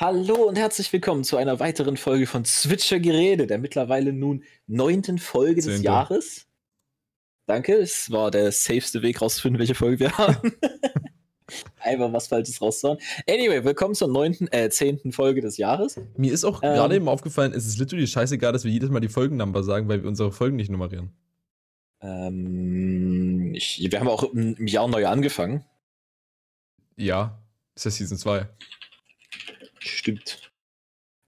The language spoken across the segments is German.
Hallo und herzlich willkommen zu einer weiteren Folge von Switcher Gerede, der mittlerweile nun neunten Folge des Zehnte. Jahres. Danke, es war der safeste Weg rauszufinden, welche Folge wir haben. Einfach was Falsches rauszuhauen. Anyway, willkommen zur neunten, äh, zehnten Folge des Jahres. Mir ist auch Ähm. gerade eben aufgefallen, es ist literally scheißegal, dass wir jedes Mal die Folgennummer sagen, weil wir unsere Folgen nicht nummerieren. Ähm, ich, wir haben auch im, im Jahr neu angefangen. Ja, ist ja Season 2. Stimmt.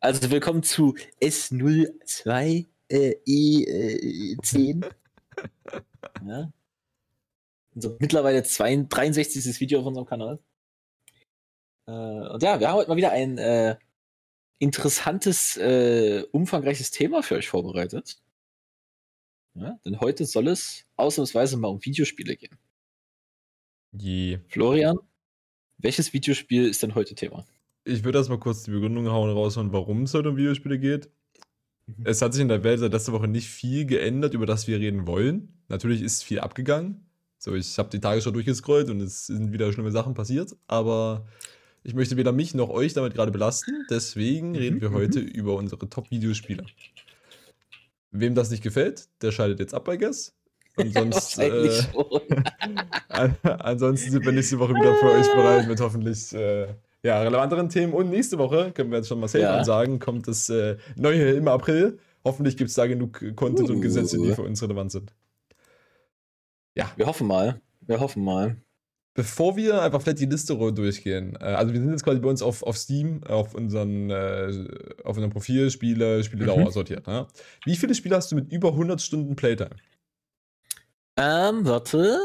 Also willkommen zu S02 äh, E10. ja. Also mittlerweile zwei, 63. Video auf unserem Kanal. Äh, und ja, wir haben heute mal wieder ein äh, interessantes, äh, umfangreiches Thema für euch vorbereitet. Ja, denn heute soll es ausnahmsweise mal um Videospiele gehen. Je. Florian, welches Videospiel ist denn heute Thema? Ich würde erstmal kurz die Begründung hauen raushauen, warum es heute um Videospiele geht. Mhm. Es hat sich in der Welt seit letzter Woche nicht viel geändert, über das wir reden wollen. Natürlich ist viel abgegangen. So, ich habe die Tagesschau durchgescrollt und es sind wieder schlimme Sachen passiert, aber ich möchte weder mich noch euch damit gerade belasten. Deswegen Mhm, reden wir mhm. heute über unsere Top-Videospiele. Wem das nicht gefällt, der schaltet jetzt ab, I guess. Wahrscheinlich äh, an, ansonsten sind wir nächste Woche wieder für euch bereit mit hoffentlich äh, ja, relevanteren Themen. Und nächste Woche, können wir jetzt schon mal safe Ja. ansagen, kommt das äh, neue im April. Hoffentlich gibt es da genug Content und Uh. Gesetze, die für uns relevant sind. Ja, Wir hoffen mal. Wir hoffen mal. bevor wir einfach vielleicht die Liste durchgehen, äh, also wir sind jetzt quasi bei uns auf, auf Steam, auf, unseren, äh, auf unserem Profil Spiele, Spieledauer Mhm. sortiert. Ne? Wie viele Spiele hast du mit über 100 Stunden Playtime? Ähm, warte.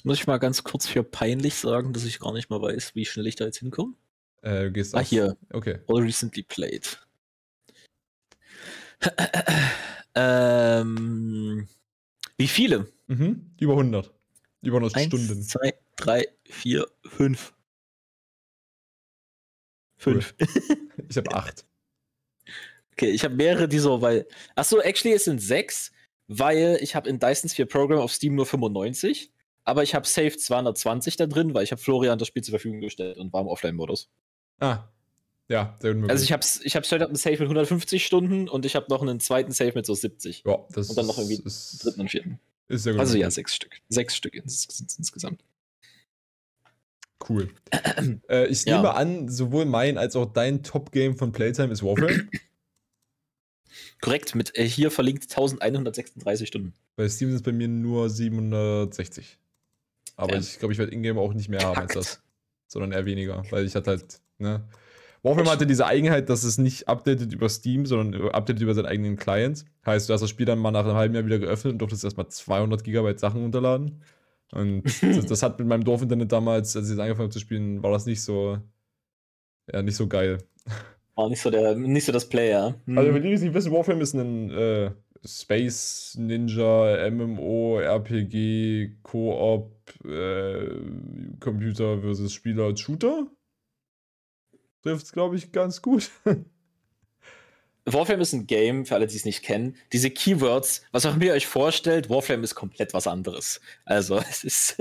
Jetzt muss ich mal ganz kurz für peinlich sagen, dass ich gar nicht mal weiß, wie schnell ich da jetzt hinkomme. Äh, du gehst Ah, auf- hier. Okay. All recently played. ähm, wie viele? Mhm. Über 100. Über 100 Eins, Stunden. zwei, drei, vier, fünf. Fünf. Ich habe 8. Okay, ich habe mehrere dieser, weil. Achso, actually, es sind sechs, weil ich habe in Dysons 4 Program auf Steam nur 95, aber ich habe Safe 220 da drin, weil ich habe Florian das Spiel zur Verfügung gestellt und war im Offline-Modus. Ah. Ja, sehr unmöglich. Also ich habe ich hab straight up einen Safe mit 150 Stunden und ich habe noch einen zweiten Safe mit so 70. Ja, das Und dann noch irgendwie ist, Dritten und vierten. ist sehr gut. Also ja, sechs Stück. Sechs Stück ins, ins, insgesamt. Cool. äh, ich Ja. nehme an, sowohl mein als auch dein Top-Game von Playtime ist Warframe. Korrekt, mit äh, hier verlinkt 1136 Stunden. Bei Steam sind es bei mir nur 760. Aber Ja. ich glaube, ich werde Ingame auch nicht mehr haben als Kackt. das. Sondern eher weniger. Weil ich hatte halt, ne. Warframe hatte diese Eigenheit, dass es nicht updatet über Steam, sondern updatet über seinen eigenen Client. Heißt, du hast das Spiel dann mal nach einem halben Jahr wieder geöffnet und durftest erstmal 200 Gigabyte Sachen runterladen. Und das, das hat mit meinem Dorfinternet damals, als ich das angefangen habe zu spielen, war das nicht so, ja, nicht so geil. War nicht so, der, nicht so das Player. Hm. Also, die, die es nicht wissen, Warframe ist ein äh, Space Ninja, MMO, RPG, Koop, äh, Computer versus Spieler Shooter. Trifft es, glaube ich, ganz gut. Warframe ist ein Game, für alle, die es nicht kennen. Diese Keywords, was auch immer ihr euch vorstellt, Warframe ist komplett was anderes. Also, es ist.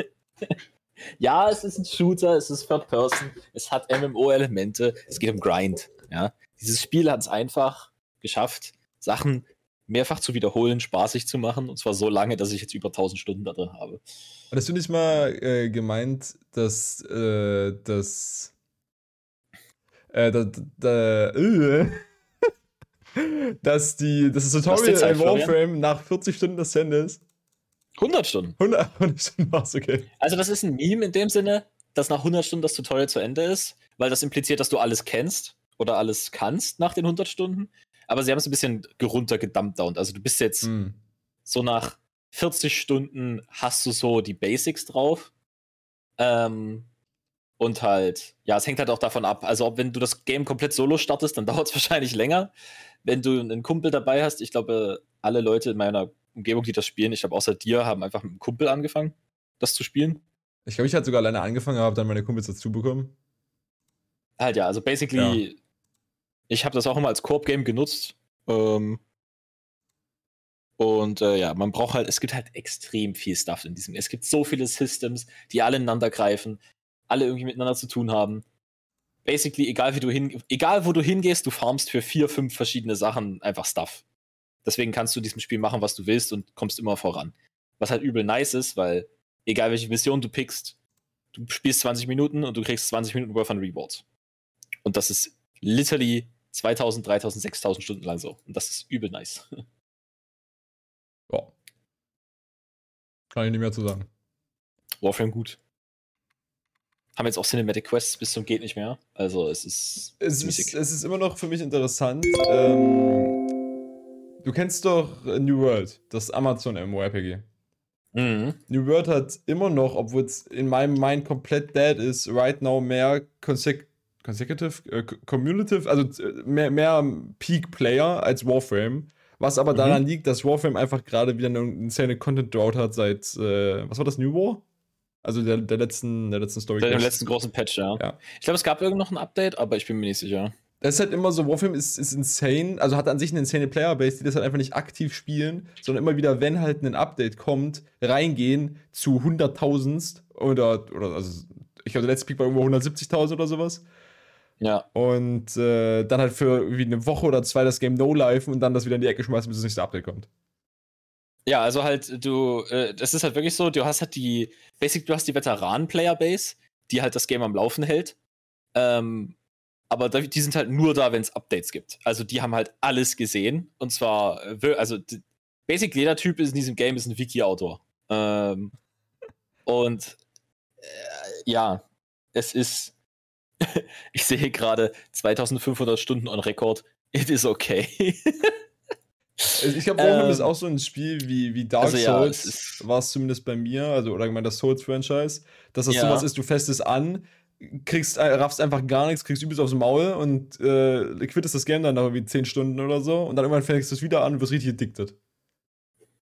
ja, es ist ein Shooter, es ist Third Person, es hat MMO-Elemente, es geht um Grind. Ja? Dieses Spiel hat es einfach geschafft, Sachen mehrfach zu wiederholen, spaßig zu machen. Und zwar so lange, dass ich jetzt über 1000 Stunden da drin habe. Hast du nicht mal äh, gemeint, dass äh, das. Äh, da, da, äh, dass, die, dass das Tutorial Zeit, in Warframe nach 40 Stunden das Ende ist? 100 Stunden. 100, 100 Stunden war's, okay. Also, das ist ein Meme in dem Sinne, dass nach 100 Stunden das Tutorial zu Ende ist, weil das impliziert, dass du alles kennst oder alles kannst nach den 100 Stunden. Aber sie haben es ein bisschen runtergedumpdownt. Also, du bist jetzt Hm. so nach 40 Stunden hast du so die Basics drauf. Ähm, und halt, ja, es hängt halt auch davon ab. Also, ob wenn du das Game komplett solo startest, dann dauert es wahrscheinlich länger. Wenn du einen Kumpel dabei hast, ich glaube, alle Leute in meiner Umgebung, die das spielen, ich glaube, außer dir, haben einfach mit einem Kumpel angefangen, das zu spielen. Ich glaube, ich hatte sogar alleine angefangen, habe dann meine Kumpels dazu bekommen. Halt ja, also basically, ich habe das auch immer als Koop-Game genutzt. Ähm, und äh, ja, man braucht halt, es gibt halt extrem viel Stuff in diesem. Es gibt so viele Systems, die alle ineinander greifen, alle irgendwie miteinander zu tun haben. basically, egal wie du hin, egal wo du hingehst, du farmst für vier, fünf verschiedene Sachen einfach Stuff. Deswegen kannst du in diesem Spiel machen, was du willst und kommst immer voran. Was halt übel nice ist, weil egal welche Mission du pickst, du spielst 20 Minuten und du kriegst 20 Minuten worth an Rewards. Und das ist literally 2000, 3000, 6000 Stunden lang so. Und das ist übel nice. Ja. Kann ich nicht mehr zu sagen. Warframe gut. Haben jetzt auch Cinematic Quests bis zum geht nicht mehr. Also es ist. Es ist, es ist immer noch für mich interessant. Ähm, du kennst doch New World, das Amazon MMORPG. Mhm. New World hat immer noch, obwohl es in meinem Mind komplett dead ist, right now mehr Consec Consecutive, äh, Cumulative, also äh, mehr, mehr Peak-Player als Warframe. Was aber Mhm. daran liegt, dass Warframe einfach gerade wieder eine insane Content Drought hat seit, äh, was war das, New War? Also der, der letzten, der letzten Story. Seit dem letzten großen Patch, ja. Ja. Ich glaube, es gab irgend noch ein Update, aber ich bin mir nicht sicher. Das ist halt immer so, Warframe ist, ist insane, also hat an sich eine insane Playerbase, die das halt einfach nicht aktiv spielen, sondern immer wieder, wenn halt ein Update kommt, reingehen zu hunderttausendst oder, oder also ich glaube, der letzte Peak war irgendwo 170.000 oder sowas. Ja. Und äh, dann halt für irgendwie eine Woche oder zwei das Game no-life und dann das wieder in die Ecke schmeißen, bis das nächste Update kommt. Ja, also halt, du, äh, das ist halt wirklich so, du hast halt die, basic, du hast die Veteranen-Player-Base, die halt das Game am Laufen hält. Ähm, aber die sind halt nur da, wenn es Updates gibt. Also die haben halt alles gesehen. Und zwar, äh, also basic jeder Typ ist in diesem Game ist ein Wiki-Autor. Ähm, und äh, ja, es ist, ich sehe gerade 2500 Stunden on Record. It is okay. Also ich glaube, Warframe Ähm, ist auch so ein Spiel wie, wie Dark also ja, es Souls, ist- war es zumindest bei mir, also oder allgemein das Souls-Franchise, dass das Ja. sowas ist, du fäst es an, kriegst, äh, raffst einfach gar nichts, kriegst übelst aufs Maul und äh, quittest das Game dann nach irgendwie 10 Stunden oder so und dann irgendwann fängst du es wieder an und wirst richtig addicted.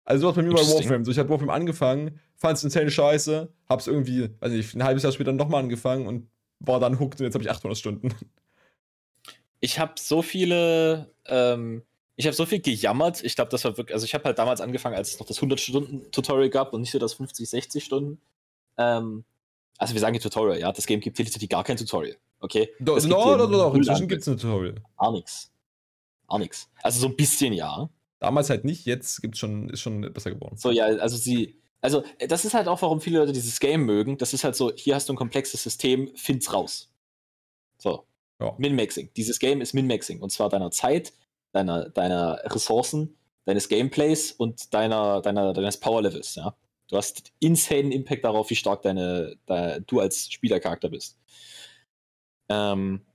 Also sowas bei mir bei. Warframe. So, ich habe Warframe angefangen, fand's insane scheiße, hab's irgendwie, weiß nicht, ein halbes Jahr später nochmal angefangen und war dann hooked und jetzt habe ich 800 Stunden. ich habe so viele, ähm, ich habe so viel gejammert. Ich glaube, das war wirklich, also ich habe halt damals angefangen, als es noch das 100-Stunden-Tutorial gab und nicht so das 50, 60 Stunden. Ähm, also wir sagen hier Tutorial, ja, das Game gibt literally gar kein Tutorial, okay? Doch, Es gibt no, doch, doch, null inzwischen Anwendung. gibt's ein Tutorial. Gar nichts. Gar nichts. Also so ein bisschen ja. Damals halt nicht, jetzt gibt's schon, ist schon besser geworden. So, ja, also sie, also äh, das ist halt auch, warum viele Leute dieses Game mögen. Das ist halt so, hier hast du ein komplexes System, find's raus. So. Ja. Min-Maxing. Dieses Game ist Min-Maxing. Und zwar deiner Zeit, deiner, deiner Ressourcen, deines Gameplays und deiner, deiner, deines Power-Levels, ja. Du hast insane Impact darauf, wie stark deine, de, du als Spielercharakter bist. Ähm,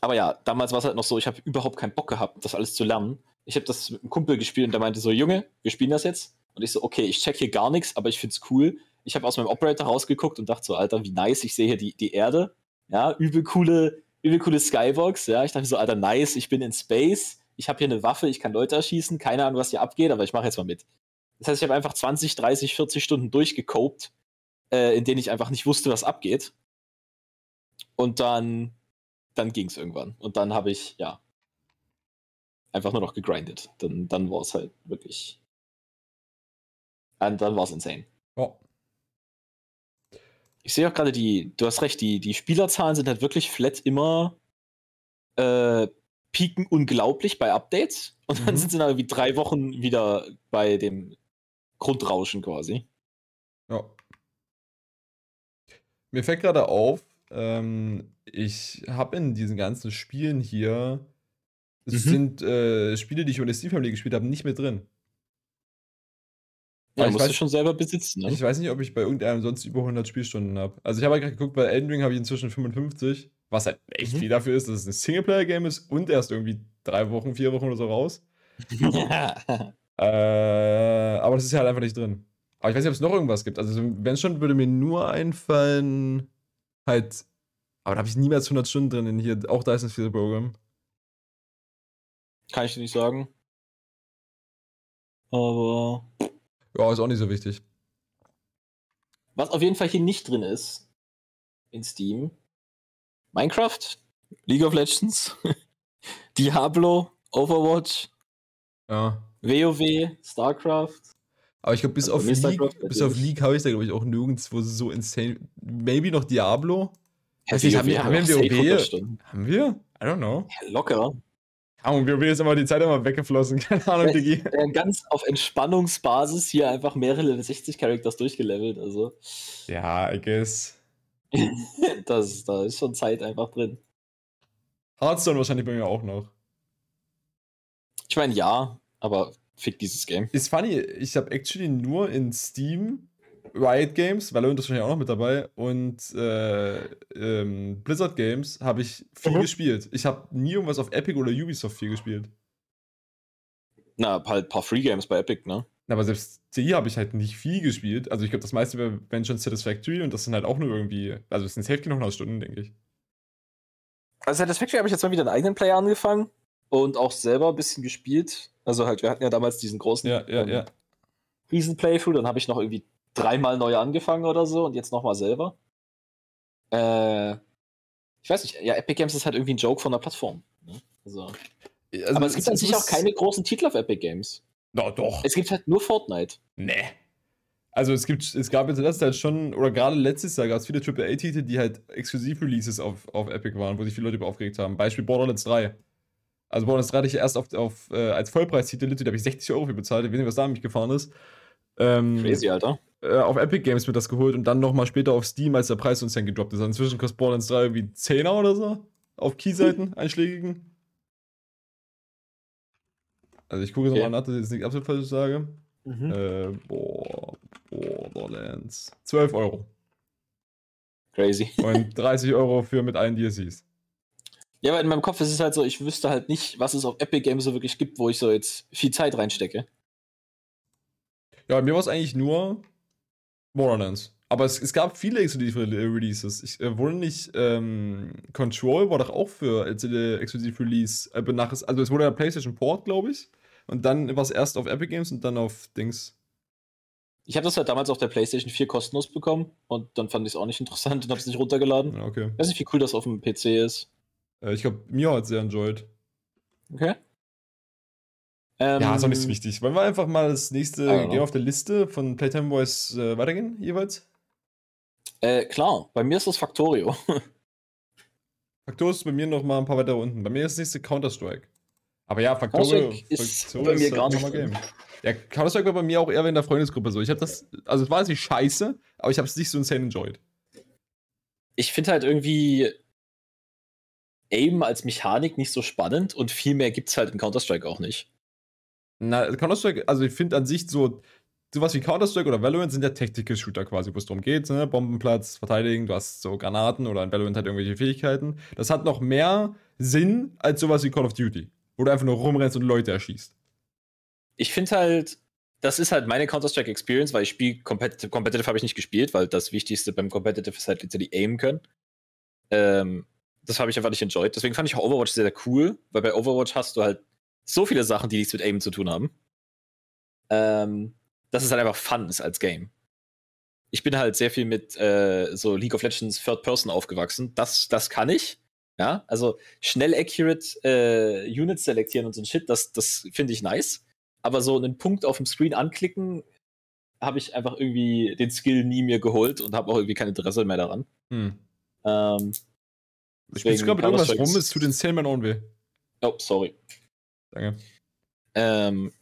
aber ja, damals war es halt noch so, ich habe überhaupt keinen Bock gehabt, das alles zu lernen. Ich habe das mit einem Kumpel gespielt und der meinte so, Junge, wir spielen das jetzt. Und ich so, okay, ich check hier gar nichts, aber ich find's cool. Ich habe aus meinem Operator rausgeguckt und dachte so, Alter, wie nice, ich sehe hier die, die Erde. Ja, übel coole, übel coole Skybox. Ja, ich dachte so, Alter, nice, ich bin in Space. Ich habe hier eine Waffe, ich kann Leute erschießen. Keine Ahnung, was hier abgeht, aber ich mache jetzt mal mit. Das heißt, ich habe einfach 20, 30, 40 Stunden durchgekopt, äh, in denen ich einfach nicht wusste, was abgeht. Und dann, dann ging es irgendwann. Und dann habe ich, ja, einfach nur noch gegrindet. Dann, dann war es halt wirklich. Und dann war es insane. Ja. Ich sehe auch gerade die, du hast recht, die, die Spielerzahlen sind halt wirklich flat immer äh, pieken unglaublich bei Updates und dann Mhm. sind sie nach irgendwie drei Wochen wieder bei dem Grundrauschen quasi. Ja. Mir fällt gerade auf, ähm, ich habe in diesen ganzen Spielen hier, es Mhm. sind äh, Spiele, die ich ohne Steve Family gespielt habe, nicht mehr drin. Ja, ich musst du weiß- schon selber besitzen, ne? Ich weiß nicht, ob ich bei irgendeinem sonst über 100 Spielstunden habe. Also ich habe halt gerade geguckt, bei Elden Ring habe ich inzwischen 55, was halt echt Mhm. viel dafür ist, dass es ein Singleplayer-Game ist und erst irgendwie drei Wochen, vier Wochen oder so raus. Äh, aber das ist ja halt einfach nicht drin. Aber ich weiß nicht, ob es noch irgendwas gibt. Also, wenn schon, würde mir nur einfallen, halt. Aber da habe ich niemals 100 Stunden drin in hier, auch Dyson Field Program. Kann ich dir nicht sagen. Aber Ja, ist auch nicht so wichtig. was auf jeden Fall hier nicht drin ist in Steam: Minecraft, League of Legends, Diablo, Overwatch, Ja. WoW, StarCraft. Aber ich glaube, bis Also auf League, bis auf League habe ich da, glaube ich, auch nirgendwo so insane. Maybe noch Diablo. Weiß nicht, haben wir, haben wir safe im 100 WoW? Haben wir? I don't know. Ja, Locker. Ahnung, WoW ist immer die Zeit immer weggeflossen. Keine Ahnung, Digi. Ganz auf Entspannungsbasis hier einfach mehrere Level 60 Characters durchgelevelt. Also, Ja, I guess. das, da ist schon Zeit einfach drin. Hearthstone wahrscheinlich bei mir auch noch. Ich meine, ja, aber fick dieses Game. Ist funny, ich habe actually nur in Steam Riot Games, Valorant ist wahrscheinlich auch noch mit dabei, und äh, ähm, Blizzard Games habe ich viel Mhm. gespielt. Ich habe nie irgendwas auf Epic oder Ubisoft viel gespielt. Na, halt ein paar Free Games bei Epic, ne? Aber selbst die habe ich halt nicht viel gespielt. Also ich glaube, das meiste wäre wenn schon Satisfactory und das sind halt auch nur irgendwie, also es sind safe genug 100 Stunden, denke ich. Also Satisfactory habe ich jetzt mal wieder einen eigenen Player angefangen und auch selber ein bisschen gespielt. Also halt, wir hatten ja damals diesen großen Ja, ja, ähm, ja. Riesen-Playthrough, dann habe ich noch irgendwie dreimal neu angefangen oder so und jetzt nochmal selber. Äh, ich weiß nicht, ja, Epic Games ist halt irgendwie ein Joke von der Plattform. Ne? Also, Also, aber es gibt an sich auch keine großen Titel auf Epic Games. Doch, doch. Es gibt halt nur Fortnite. Nee. Also es gibt, es gab jetzt in letzter Zeit schon, oder gerade letztes Jahr gab es viele AAA-Titel, die halt Exklusiv-Releases auf, auf Epic waren, wo sich viele Leute über aufgeregt haben. Beispiel Borderlands 3. Also Borderlands 3 hatte ich erst auf, auf, äh, als Vollpreistitel, da habe ich 60 Euro für bezahlt, ich weiß nicht, was da an mich gefahren ist. Ähm, Crazy, Alter. Äh, auf Epic Games wird das geholt und dann nochmal später auf Steam, als der Preis uns dann gedroppt ist. Also inzwischen kostet Borderlands 3 irgendwie 10er oder so. Auf Keyseiten, einschlägigen. Also ich gucke jetzt Okay. nochmal nach, dass ich jetzt nicht absolut falsch sage. Mhm. Äh, boah, Borderlands. 12 Euro. Crazy. Und 30 Euro für mit allen DLCs. Ja, aber in meinem Kopf ist es halt so, ich wüsste halt nicht, was es auf Epic Games so wirklich gibt, wo ich so jetzt viel Zeit reinstecke. Ja, bei mir war es eigentlich nur Borderlands. Aber es, es gab viele exklusive Re- Releases. Ich äh, wurde nicht, ähm, Control war doch auch für äh, exklusiv Release. Äh, nach, also es wurde ja PlayStation Port, glaube ich. Und dann war es erst auf Epic Games und dann auf Dings. Ich habe das halt damals auf der PlayStation 4 kostenlos bekommen und dann fand ich es auch nicht interessant und habe es nicht runtergeladen. Ja, okay. Ich weiß nicht, wie cool das auf dem PC ist. Äh, ich glaube, mir hat es sehr enjoyed. Okay. Ähm, Ja, ist auch nicht so wichtig. Wollen wir einfach mal das nächste know. Game auf der Liste von Playtime Boys äh, weitergehen, jeweils? Äh, klar, bei mir ist das Factorio. Factor ist bei mir noch mal ein paar weiter unten. Bei mir ist das nächste Counter-Strike. Aber ja, Factorio, ist Factorio bei mir halt gar ein nicht drin. Ja, Counter-Strike war bei mir auch eher in der Freundesgruppe so. Ich habe das, also es war nicht scheiße, aber ich habe es nicht so insane enjoyed. Ich finde halt irgendwie Aim als Mechanik nicht so spannend und viel mehr gibt es halt in Counter-Strike auch nicht. Na, Counter-Strike, also ich finde an sich so, sowas wie Counter-Strike oder Valorant sind ja Tactical-Shooter quasi, wo es darum geht, ne? Bombenplatz, verteidigen, du hast so Granaten oder in Valorant halt irgendwelche Fähigkeiten. Das hat noch mehr Sinn als sowas wie Call of Duty, wo du einfach nur rumrennst und Leute erschießt. Ich finde halt, das ist halt meine Counter-Strike Experience, weil ich spiele Competitive, Competitive habe ich nicht gespielt, weil das Wichtigste beim Competitive ist halt literally aimen können. Ähm, das habe ich einfach nicht enjoyed. Deswegen fand ich auch Overwatch sehr, sehr cool, weil bei Overwatch hast du halt so viele Sachen, die nichts mit Aim zu tun haben. Ähm, dass es halt einfach fun ist als Game. Ich bin halt sehr viel mit äh, so League of Legends Third Person aufgewachsen. Das, das kann ich. Ja, also schnell accurate äh, Units selektieren und so ein Shit, das, das finde ich nice. Aber so einen Punkt auf dem Screen anklicken, habe ich einfach irgendwie den Skill nie mir geholt und habe auch irgendwie kein Interesse mehr daran. Hm. Ähm, Ich bin gerade mit irgendwas rum, es tut den Sandman on weh. Oh, sorry. Danke. Ähm,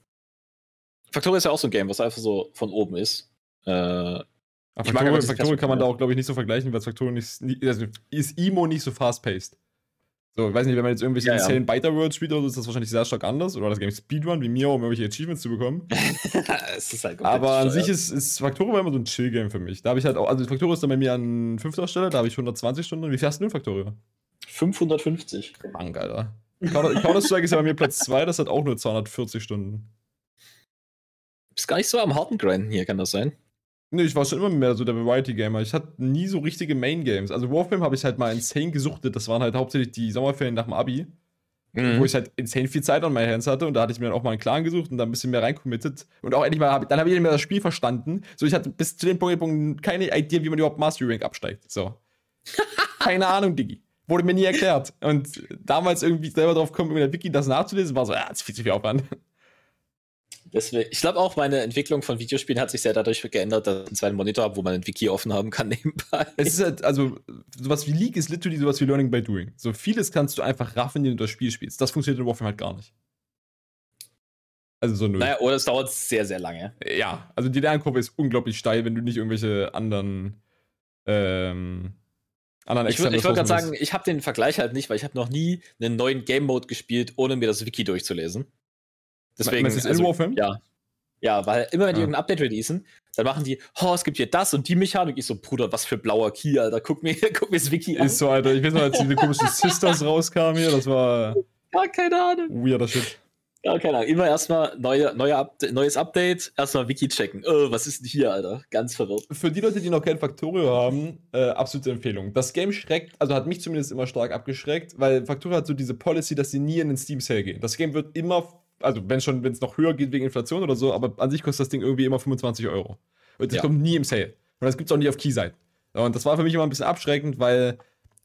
Factorio ist ja auch so ein Game, was einfach so von oben ist. Äh, Ich mag Factorio, Factorio kann man da auch, glaube ich, nicht so vergleichen, weil Factorio nicht, also ist Imo nicht so fast-paced. So, ich weiß nicht, wenn man jetzt irgendwelche Ja, ja. insane Biter World spielt oder so, ist das wahrscheinlich sehr stark anders. Oder das Game Speedrun, wie mir, um irgendwelche Achievements zu bekommen. es ist halt Aber an sich ist, ist Factorio immer so ein Chill-Game für mich. Da habe ich halt auch, also Factorio ist dann bei mir an fünfter Stelle, da habe ich 120 Stunden. Wie viel hast du denn Factorio? 550. Mann, Alter. Counter- Counter-Strike ist ja bei mir Platz 2, das hat auch nur 240 Stunden. Ist gar nicht so am harten Grinden hier, kann das sein? Nee, ich war schon immer mehr so der Variety-Gamer. Ich hatte nie so richtige Main-Games. Also Warframe habe ich halt mal insane gesuchtet. Das waren halt hauptsächlich die Sommerferien nach dem Abi, Mhm. wo ich halt insane viel Zeit an meinen Hands hatte. Und da hatte ich mir dann auch mal einen Clan gesucht und da ein bisschen mehr reinkommittet. Und auch endlich mal, hab, dann habe ich endlich mal das Spiel verstanden. So, ich hatte bis zu dem Punkt Punkt keine Idee, wie man überhaupt Mastery Rank absteigt. So. keine Ahnung, Diggi. Wurde mir nie erklärt. Und damals irgendwie selber drauf kommen, in der Wiki das nachzulesen, war so, ja, das ist viel zu viel Aufwand. Deswegen, ich glaube auch, meine Entwicklung von Videospielen hat sich sehr dadurch geändert, dass ich einen zweiten Monitor habe, wo man ein Wiki offen haben kann nebenbei. Es ist halt, also, sowas wie League ist literally sowas wie Learning by Doing. So vieles kannst du einfach raffen, wenn du das Spiel spielst. Das funktioniert in Warframe halt gar nicht. Also so null. Naja, oder es dauert sehr, sehr lange. Ja, also die Lernkurve ist unglaublich steil, wenn du nicht irgendwelche anderen ähm, anderen Ich würde würd gerade sagen, ich habe den Vergleich halt nicht, weil ich habe noch nie einen neuen Game Mode gespielt, ohne mir das Wiki durchzulesen. Deswegen, ist also, Warframe? Ja. Ja, weil immer wenn die ah. irgendein Update releasen, dann machen die, oh, es gibt hier das und die Mechanik. Ich so, Bruder, was für blauer Key, Alter. Guck mir, guck mir das Wiki an. Ist so, Alter. Ich weiß noch, als diese komischen Sisters rauskamen hier, das war. Gar keine Ahnung. Weirder Shit. Ja, keine Ahnung. Immer erstmal neue, neue Update, neues Update, erstmal Wiki checken. Oh, was ist denn hier, Alter? Ganz verwirrt. Für die Leute, die noch kein Factorio haben, äh, absolute Empfehlung. Das Game schreckt, also hat mich zumindest immer stark abgeschreckt, weil Factorio hat so diese Policy, dass sie nie in den Steam Sale gehen. Das Game wird immer, also wenn schon, wenn es noch höher geht wegen Inflation oder so, aber an sich kostet das Ding irgendwie immer 25 Euro. Und das ja. kommt nie im Sale. Und das gibt es auch nie auf Keyseite. Und das war für mich immer ein bisschen abschreckend, weil,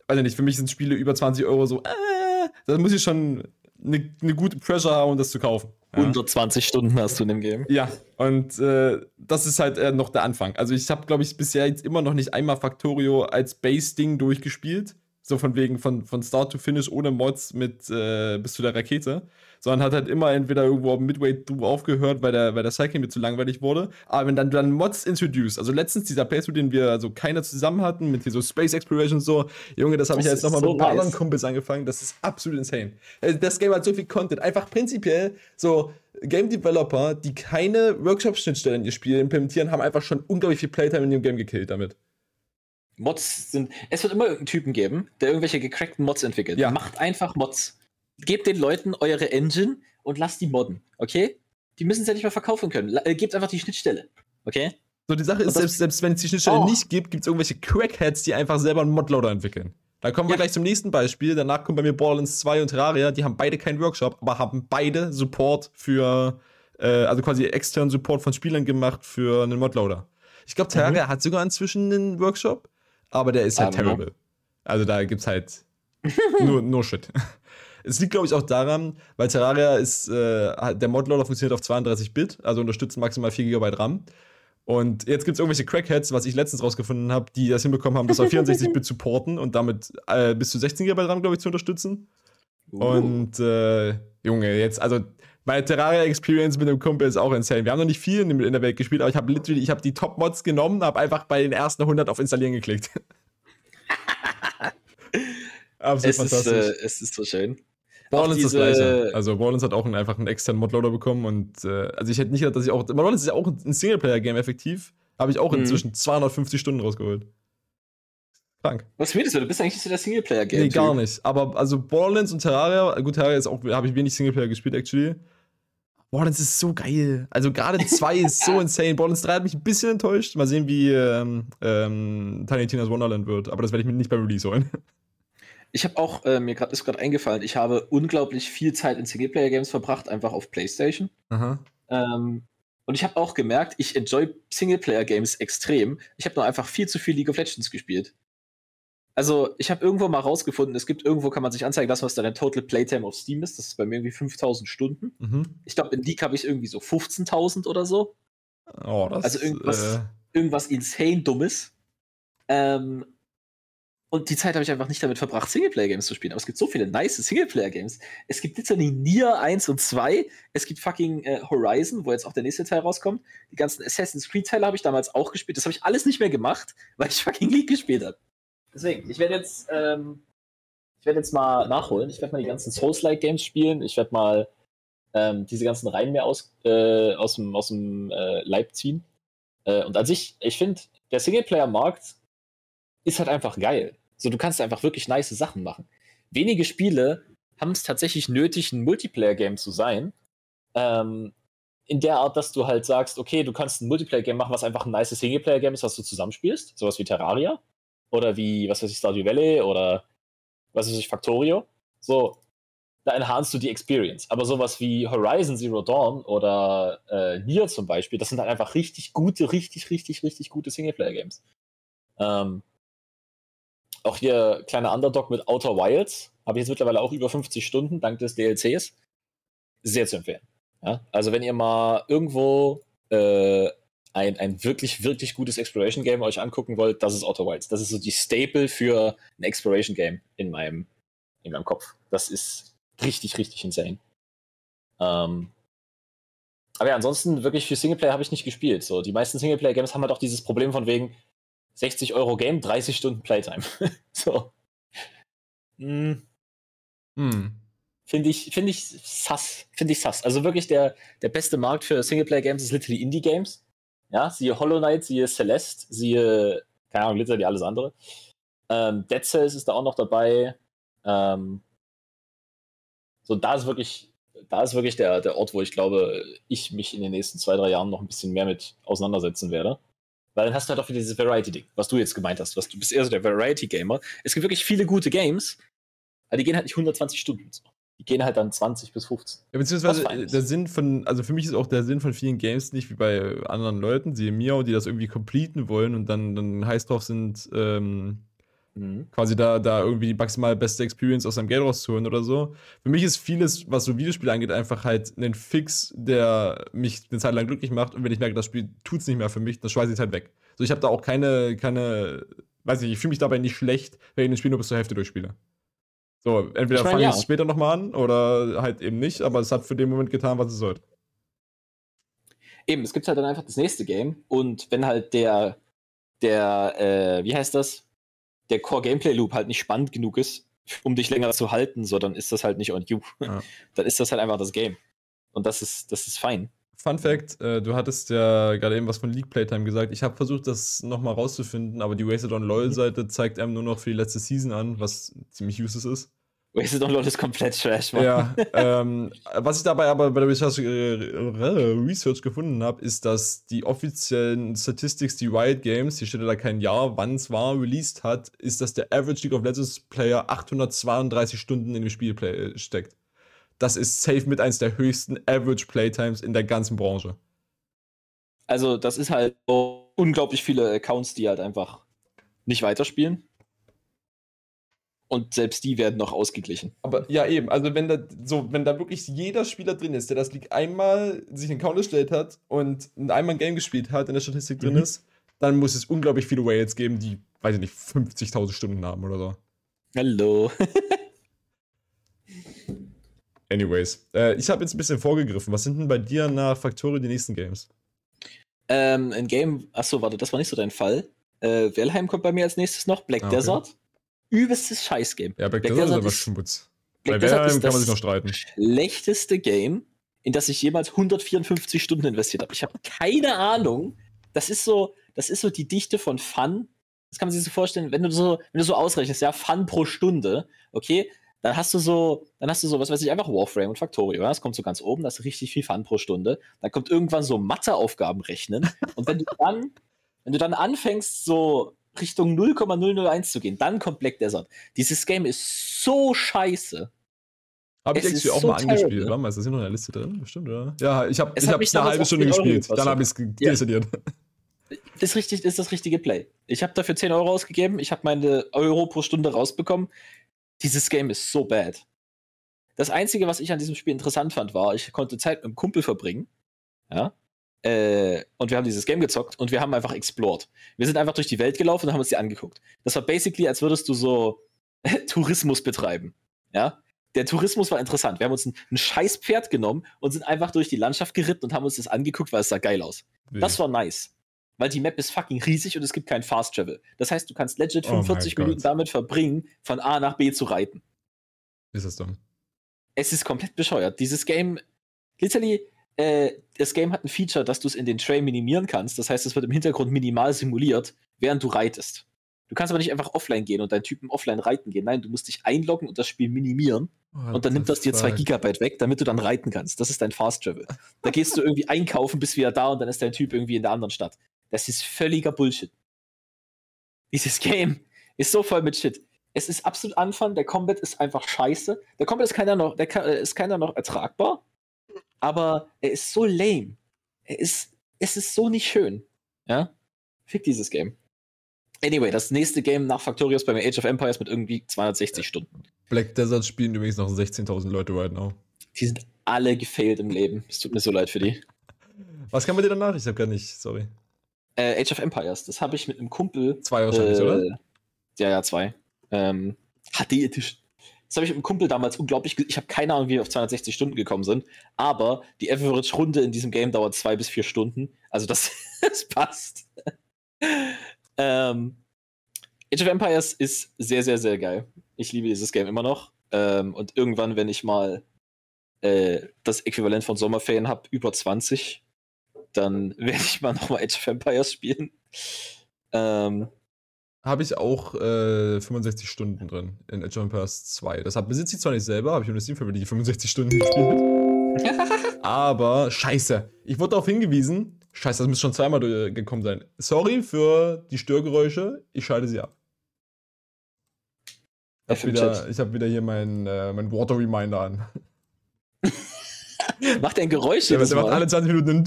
weiß ich nicht, für mich sind Spiele über 20 Euro so, äh, da muss ich schon eine, eine gute Pressure haben, um das zu kaufen. Ja. 120 Stunden hast du in dem Game. Ja, und äh, das ist halt äh, noch der Anfang. Also ich habe, glaube ich, bisher jetzt immer noch nicht einmal Factorio als Base-Ding durchgespielt. So von wegen von, von Start to Finish ohne Mods mit äh, bis zu der Rakete sondern hat halt immer entweder irgendwo Midway through aufgehört, weil der, weil der Cycling mir zu langweilig wurde. Aber wenn dann, dann Mods introduced, also letztens dieser Playthrough, den wir also keiner zusammen hatten, mit hier so Space Exploration und so, Junge, das habe ich jetzt nochmal so mit ein paar anderen Kumpels angefangen, das ist absolut insane. Äh, das Game hat so viel Content, einfach prinzipiell so Game Developer, die keine Workshop-Schnittstellen in ihr Spiel implementieren, haben einfach schon unglaublich viel Playtime in ihrem Game gekillt damit. Mods sind. Es wird immer irgendeinen Typen geben, der irgendwelche gecrackten Mods entwickelt. Ja. Macht einfach Mods gebt den Leuten eure Engine und lasst die modden, okay? Die müssen es ja nicht mehr verkaufen können. Äh, gebt einfach die Schnittstelle, okay? So, die Sache ist, selbst, selbst wenn es die Schnittstelle oh. nicht gibt, gibt es irgendwelche Crackheads, die einfach selber einen Modloader entwickeln. Da kommen wir ja. gleich zum nächsten Beispiel. Danach kommt bei mir Borderlands 2 und Terraria. Die haben beide keinen Workshop, aber haben beide Support für, äh, also quasi externen Support von Spielern gemacht für einen Modloader. Ich glaube, Terraria mhm. hat sogar inzwischen einen Workshop, aber der ist halt um, terrible. Also da gibt's halt nur, nur Shit. Es liegt, glaube ich, auch daran, weil Terraria ist, äh, der Modloader funktioniert auf 32-Bit, also unterstützt maximal 4 GB RAM. Und jetzt gibt es irgendwelche Crackheads, was ich letztens rausgefunden habe, die das hinbekommen haben, das auf 64-Bit zu porten und damit äh, bis zu 16 GB RAM, glaube ich, zu unterstützen. Uh. Und äh, Junge, jetzt, also meine Terraria-Experience mit dem Kumpel ist auch insane. Wir haben noch nicht viel in, der Welt gespielt, aber ich habe literally, ich habe die Top-Mods genommen, habe einfach bei den ersten 100 auf Installieren geklickt. Absolut es fantastisch. Ist, äh, es ist so schön. Borderlands ist das gleiche. Also Borderlands hat auch einen, einfach einen externen Modloader bekommen und äh, also ich hätte nicht gedacht, dass ich auch. Borderlands ist ja auch ein Singleplayer-Game effektiv. Habe ich auch mhm. inzwischen 250 Stunden rausgeholt. Krank. Was redest du? Du bist eigentlich nicht so der Singleplayer-Game. Nee, gar nicht. Aber also Borderlands und Terraria, gut, Terraria ist auch, habe ich wenig Singleplayer gespielt, actually. Borderlands ist so geil. Also gerade 2 ist so insane. Borderlands 3 hat mich ein bisschen enttäuscht. Mal sehen, wie ähm, ähm, Tiny Tina's Wonderland wird. Aber das werde ich mir nicht beim Release holen. Ich habe auch, äh, mir grad, ist gerade eingefallen, ich habe unglaublich viel Zeit in Singleplayer-Games verbracht, einfach auf PlayStation. Ähm, und ich habe auch gemerkt, ich enjoy Singleplayer-Games extrem. Ich habe nur einfach viel zu viel League of Legends gespielt. Also, ich habe irgendwo mal rausgefunden, es gibt irgendwo, kann man sich anzeigen lassen, was da der Total Playtime auf Steam ist. Das ist bei mir irgendwie 5000 Stunden. Mhm. Ich glaube, in League habe ich irgendwie so 15.000 oder so. Oh, das, also irgendwas, äh... irgendwas insane Dummes. Ähm, und die Zeit habe ich einfach nicht damit verbracht, Singleplayer-Games zu spielen. Aber es gibt so viele nice Singleplayer-Games. Es gibt literally Nier 1 und 2. Es gibt fucking äh, Horizon, wo jetzt auch der nächste Teil rauskommt. Die ganzen Assassin's Creed-Teile habe ich damals auch gespielt. Das habe ich alles nicht mehr gemacht, weil ich fucking League gespielt habe. Deswegen, ich werde jetzt, ähm, ich jetzt mal nachholen. Ich werde mal die ganzen Souls-like-Games spielen. Ich werde mal ähm, diese ganzen Reihen mehr aus, äh, aus dem, aus dem äh, Leib ziehen. Äh, und an sich, ich finde, der Singleplayer-Markt ist halt einfach geil. So, du kannst einfach wirklich nice Sachen machen. Wenige Spiele haben es tatsächlich nötig, ein Multiplayer-Game zu sein. Ähm, in der Art, dass du halt sagst, okay, du kannst ein Multiplayer-Game machen, was einfach ein nice Singleplayer-Game ist, was du zusammenspielst. Sowas wie Terraria. Oder wie, was weiß ich, Stardew Valley oder was weiß ich, Factorio. So, da enhanced du die Experience. Aber sowas wie Horizon Zero Dawn oder äh, Nier zum Beispiel, das sind halt einfach richtig gute, richtig, richtig, richtig gute Singleplayer-Games. Ähm, auch hier kleiner Underdog mit Outer Wilds. Habe ich jetzt mittlerweile auch über 50 Stunden, dank des DLCs. Sehr zu empfehlen. Ja? Also wenn ihr mal irgendwo äh, ein, ein wirklich, wirklich gutes Exploration-Game euch angucken wollt, das ist Outer Wilds. Das ist so die Staple für ein Exploration-Game in meinem, in meinem Kopf. Das ist richtig, richtig insane. Ähm, aber ja, ansonsten wirklich für Singleplayer habe ich nicht gespielt. So, die meisten Singleplayer-Games haben halt auch dieses Problem von wegen 60 Euro Game, 30 Stunden Playtime. so. Hm. Hm. Finde ich, finde ich sass. Finde ich sass. Also wirklich der, der beste Markt für Singleplayer-Games ist literally Indie-Games. Ja, siehe Hollow Knight, siehe Celeste, siehe, keine Ahnung, literally alles andere. Ähm, Dead Cells ist da auch noch dabei. Ähm, so, da ist wirklich da ist wirklich der, der Ort, wo ich glaube, ich mich in den nächsten zwei, drei Jahren noch ein bisschen mehr mit auseinandersetzen werde. Weil dann hast du halt auch wieder dieses Variety-Ding, was du jetzt gemeint hast. Was, du bist eher so der Variety-Gamer. Es gibt wirklich viele gute Games, aber die gehen halt nicht 120 Stunden. Die gehen halt dann 20 bis 15. Ja, beziehungsweise der Sinn von, also für mich ist auch der Sinn von vielen Games nicht wie bei anderen Leuten, siehe Miao, die das irgendwie completen wollen und dann, dann heiß drauf sind, ähm, Mhm. Quasi da, da irgendwie die maximal beste Experience aus seinem Geld rauszuholen oder so. Für mich ist vieles, was so Videospiele angeht, einfach halt ein Fix, der mich eine Zeit lang glücklich macht. Und wenn ich merke, das Spiel tut es nicht mehr für mich, dann schmeiße ich es halt weg. So, ich habe da auch keine, keine, weiß nicht, ich fühle mich dabei nicht schlecht, wenn ich ein Spiel nur bis zur Hälfte durchspiele. So, entweder ich mein, fange ja. ich es später nochmal an oder halt eben nicht, aber es hat für den Moment getan, was es sollte. Eben, es gibt halt dann einfach das nächste Game und wenn halt der, der, äh, wie heißt das? Der Core-Gameplay-Loop halt nicht spannend genug ist, um dich länger zu halten, so dann ist das halt nicht on you. Ja. Dann ist das halt einfach das Game. Und das ist, das ist fein. Fun Fact: äh, Du hattest ja gerade eben was von League Playtime gesagt. Ich habe versucht, das nochmal rauszufinden, aber die Wasted on LOL-Seite zeigt einem nur noch für die letzte Season an, was ziemlich useless ist. Wasted on LOL ist komplett trash, Mann. Ja, ähm, was ich dabei aber bei der Research, äh, Research gefunden habe, ist, dass die offiziellen Statistics, die Riot Games, hier steht da kein Jahr, wann es war, released hat, ist, dass der Average League of Legends Player 832 Stunden in dem Spiel play steckt. Das ist safe mit eins der höchsten Average Playtimes in der ganzen Branche. Also, das ist halt unglaublich viele Accounts, die halt einfach nicht weiterspielen. Und selbst die werden noch ausgeglichen. Aber ja, eben, also wenn da so, wenn da wirklich jeder Spieler drin ist, der das League einmal sich in Count gestellt hat und einmal ein Game gespielt hat, in der Statistik mhm. drin ist, dann muss es unglaublich viele Whales geben, die, weiß ich nicht, 50.000 Stunden haben oder so. Hallo. Anyways, äh, ich habe jetzt ein bisschen vorgegriffen. Was sind denn bei dir nach Factorio die nächsten Games? Ähm, ein Game, achso, warte, das war nicht so dein Fall. Äh, Valheim kommt bei mir als nächstes noch, Black ah, okay. Desert übelstes Scheißgame. Ja, Black, Black Desert, ist aber Schmutz. Black Bei ist kann man sich noch streiten. schlechteste Game, in das ich jemals 154 Stunden investiert habe. Ich habe keine Ahnung. Das ist so, das ist so die Dichte von Fun. Das kann man sich so vorstellen, wenn du so, wenn du so ausrechnest, ja, Fun pro Stunde, okay, dann hast du so, dann hast du so, was weiß ich, einfach Warframe und Factorio. Ja? Das kommt so ganz oben, das ist richtig viel Fun pro Stunde. Dann kommt irgendwann so Matheaufgaben rechnen. Und wenn du dann, wenn du dann anfängst, so Richtung 0,001 zu gehen. Dann kommt Black Desert. Dieses Game ist so scheiße. Habe ich eigentlich auch so mal angespielt. Warte mal, ist das hier noch in der Liste drin? Bestimmt, oder? Ja, ich habe hab eine halbe Stunde gespielt. Dann habe ich es. Das, ist richtig, ist das richtige Play. Ich habe dafür 10 Euro ausgegeben. Ich habe meine Euro pro Stunde rausbekommen. Dieses Game ist so bad. Das Einzige, was ich an diesem Spiel interessant fand, war, ich konnte Zeit mit einem Kumpel verbringen. Ja. Äh, und wir haben dieses Game gezockt und wir haben einfach explored. Wir sind einfach durch die Welt gelaufen und haben uns die angeguckt. Das war basically, als würdest du so Tourismus betreiben. Ja? Der Tourismus war interessant. Wir haben uns ein, ein scheiß Pferd genommen und sind einfach durch die Landschaft geritten und haben uns das angeguckt, weil es sah geil aus. Ja. Das war nice. Weil die Map ist fucking riesig und es gibt keinen Fast Travel. Das heißt, du kannst legit 45 oh Minuten damit verbringen, von A nach B zu reiten. Ist das dumm? Es ist komplett bescheuert. Dieses Game, literally, äh, das Game hat ein Feature, dass du es in den Tray minimieren kannst. Das heißt, es wird im Hintergrund minimal simuliert, während du reitest. Du kannst aber nicht einfach offline gehen und deinen Typen offline reiten gehen. Nein, du musst dich einloggen und das Spiel minimieren. What und dann nimmt das dir zwei Gigabyte weg, damit du dann reiten kannst. Das ist dein Fast Travel. Da gehst du irgendwie einkaufen, bist wieder da und dann ist dein Typ irgendwie in der anderen Stadt. Das ist völliger Bullshit. Dieses Game ist so voll mit Shit. Es ist absolut Anfang, der Combat ist einfach scheiße. Der Combat ist keiner noch, der äh, ist keiner noch ertragbar aber er ist so lame. Er ist, es ist so nicht schön. Ja? Fick dieses Game. Anyway, das nächste Game nach Factorius bei mir Age of Empires mit irgendwie 260 Stunden. Black Desert spielen übrigens noch 16.000 Leute right now. Die sind alle gefailt im Leben. Es tut mir so leid für die. Was kann man dir danach? Ich habe gar nicht, sorry. Äh, Age of Empires, das habe ich mit einem Kumpel. Zwei wahrscheinlich, äh, oder? Ja, ja, zwei. Ähm, HD Edition. Das habe ich mit einem Kumpel damals unglaublich. Ich habe keine Ahnung, wie wir auf 260 Stunden gekommen sind. Aber die Average-Runde in diesem Game dauert zwei bis vier Stunden. Also das, das passt. ähm, Age of Empires ist sehr, sehr, sehr geil. Ich liebe dieses Game immer noch. Ähm, und irgendwann, wenn ich mal äh, das Äquivalent von Sommerferien habe, über 20, dann werde ich mal nochmal Age of Empires spielen. Ähm, Habe ich auch äh, 65 Stunden drin in Age of Empires 2. Das hab- besitze ich zwar nicht selber, habe ich nur Steam für die 65 Stunden gespielt. Aber scheiße. Ich wurde darauf hingewiesen. Scheiße, das muss schon zweimal durch- gekommen sein. Sorry für die Störgeräusche. Ich schalte sie ab. Ich habe wieder, ich hab wieder hier mein, äh, mein Water Reminder an. Macht ein Geräusch jedes der macht alle 20 Minuten.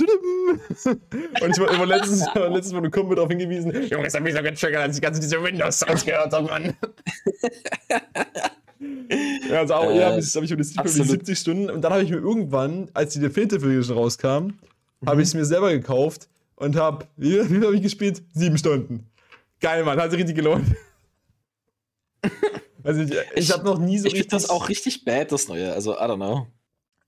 Und ich wurde immer letztens, letztens von einem Kumpel darauf hingewiesen: Junge, das hat mich so getriggert, als ich ganz diese Windows-Sounds gehört habe, Mann. Ja, also auch, Äh, ja, das habe ich über die absolut. 70 Stunden. Und dann habe ich mir irgendwann, als die Definitive Edition rauskam, habe Mhm. ich es mir selber gekauft und habe, wie, wie viel habe ich gespielt? Sieben Stunden. Geil, Mann, hat sich richtig gelohnt. Also ich, ich Ich- habe noch nie so Ich finde das auch richtig bad, das Neue. Also, I don't know.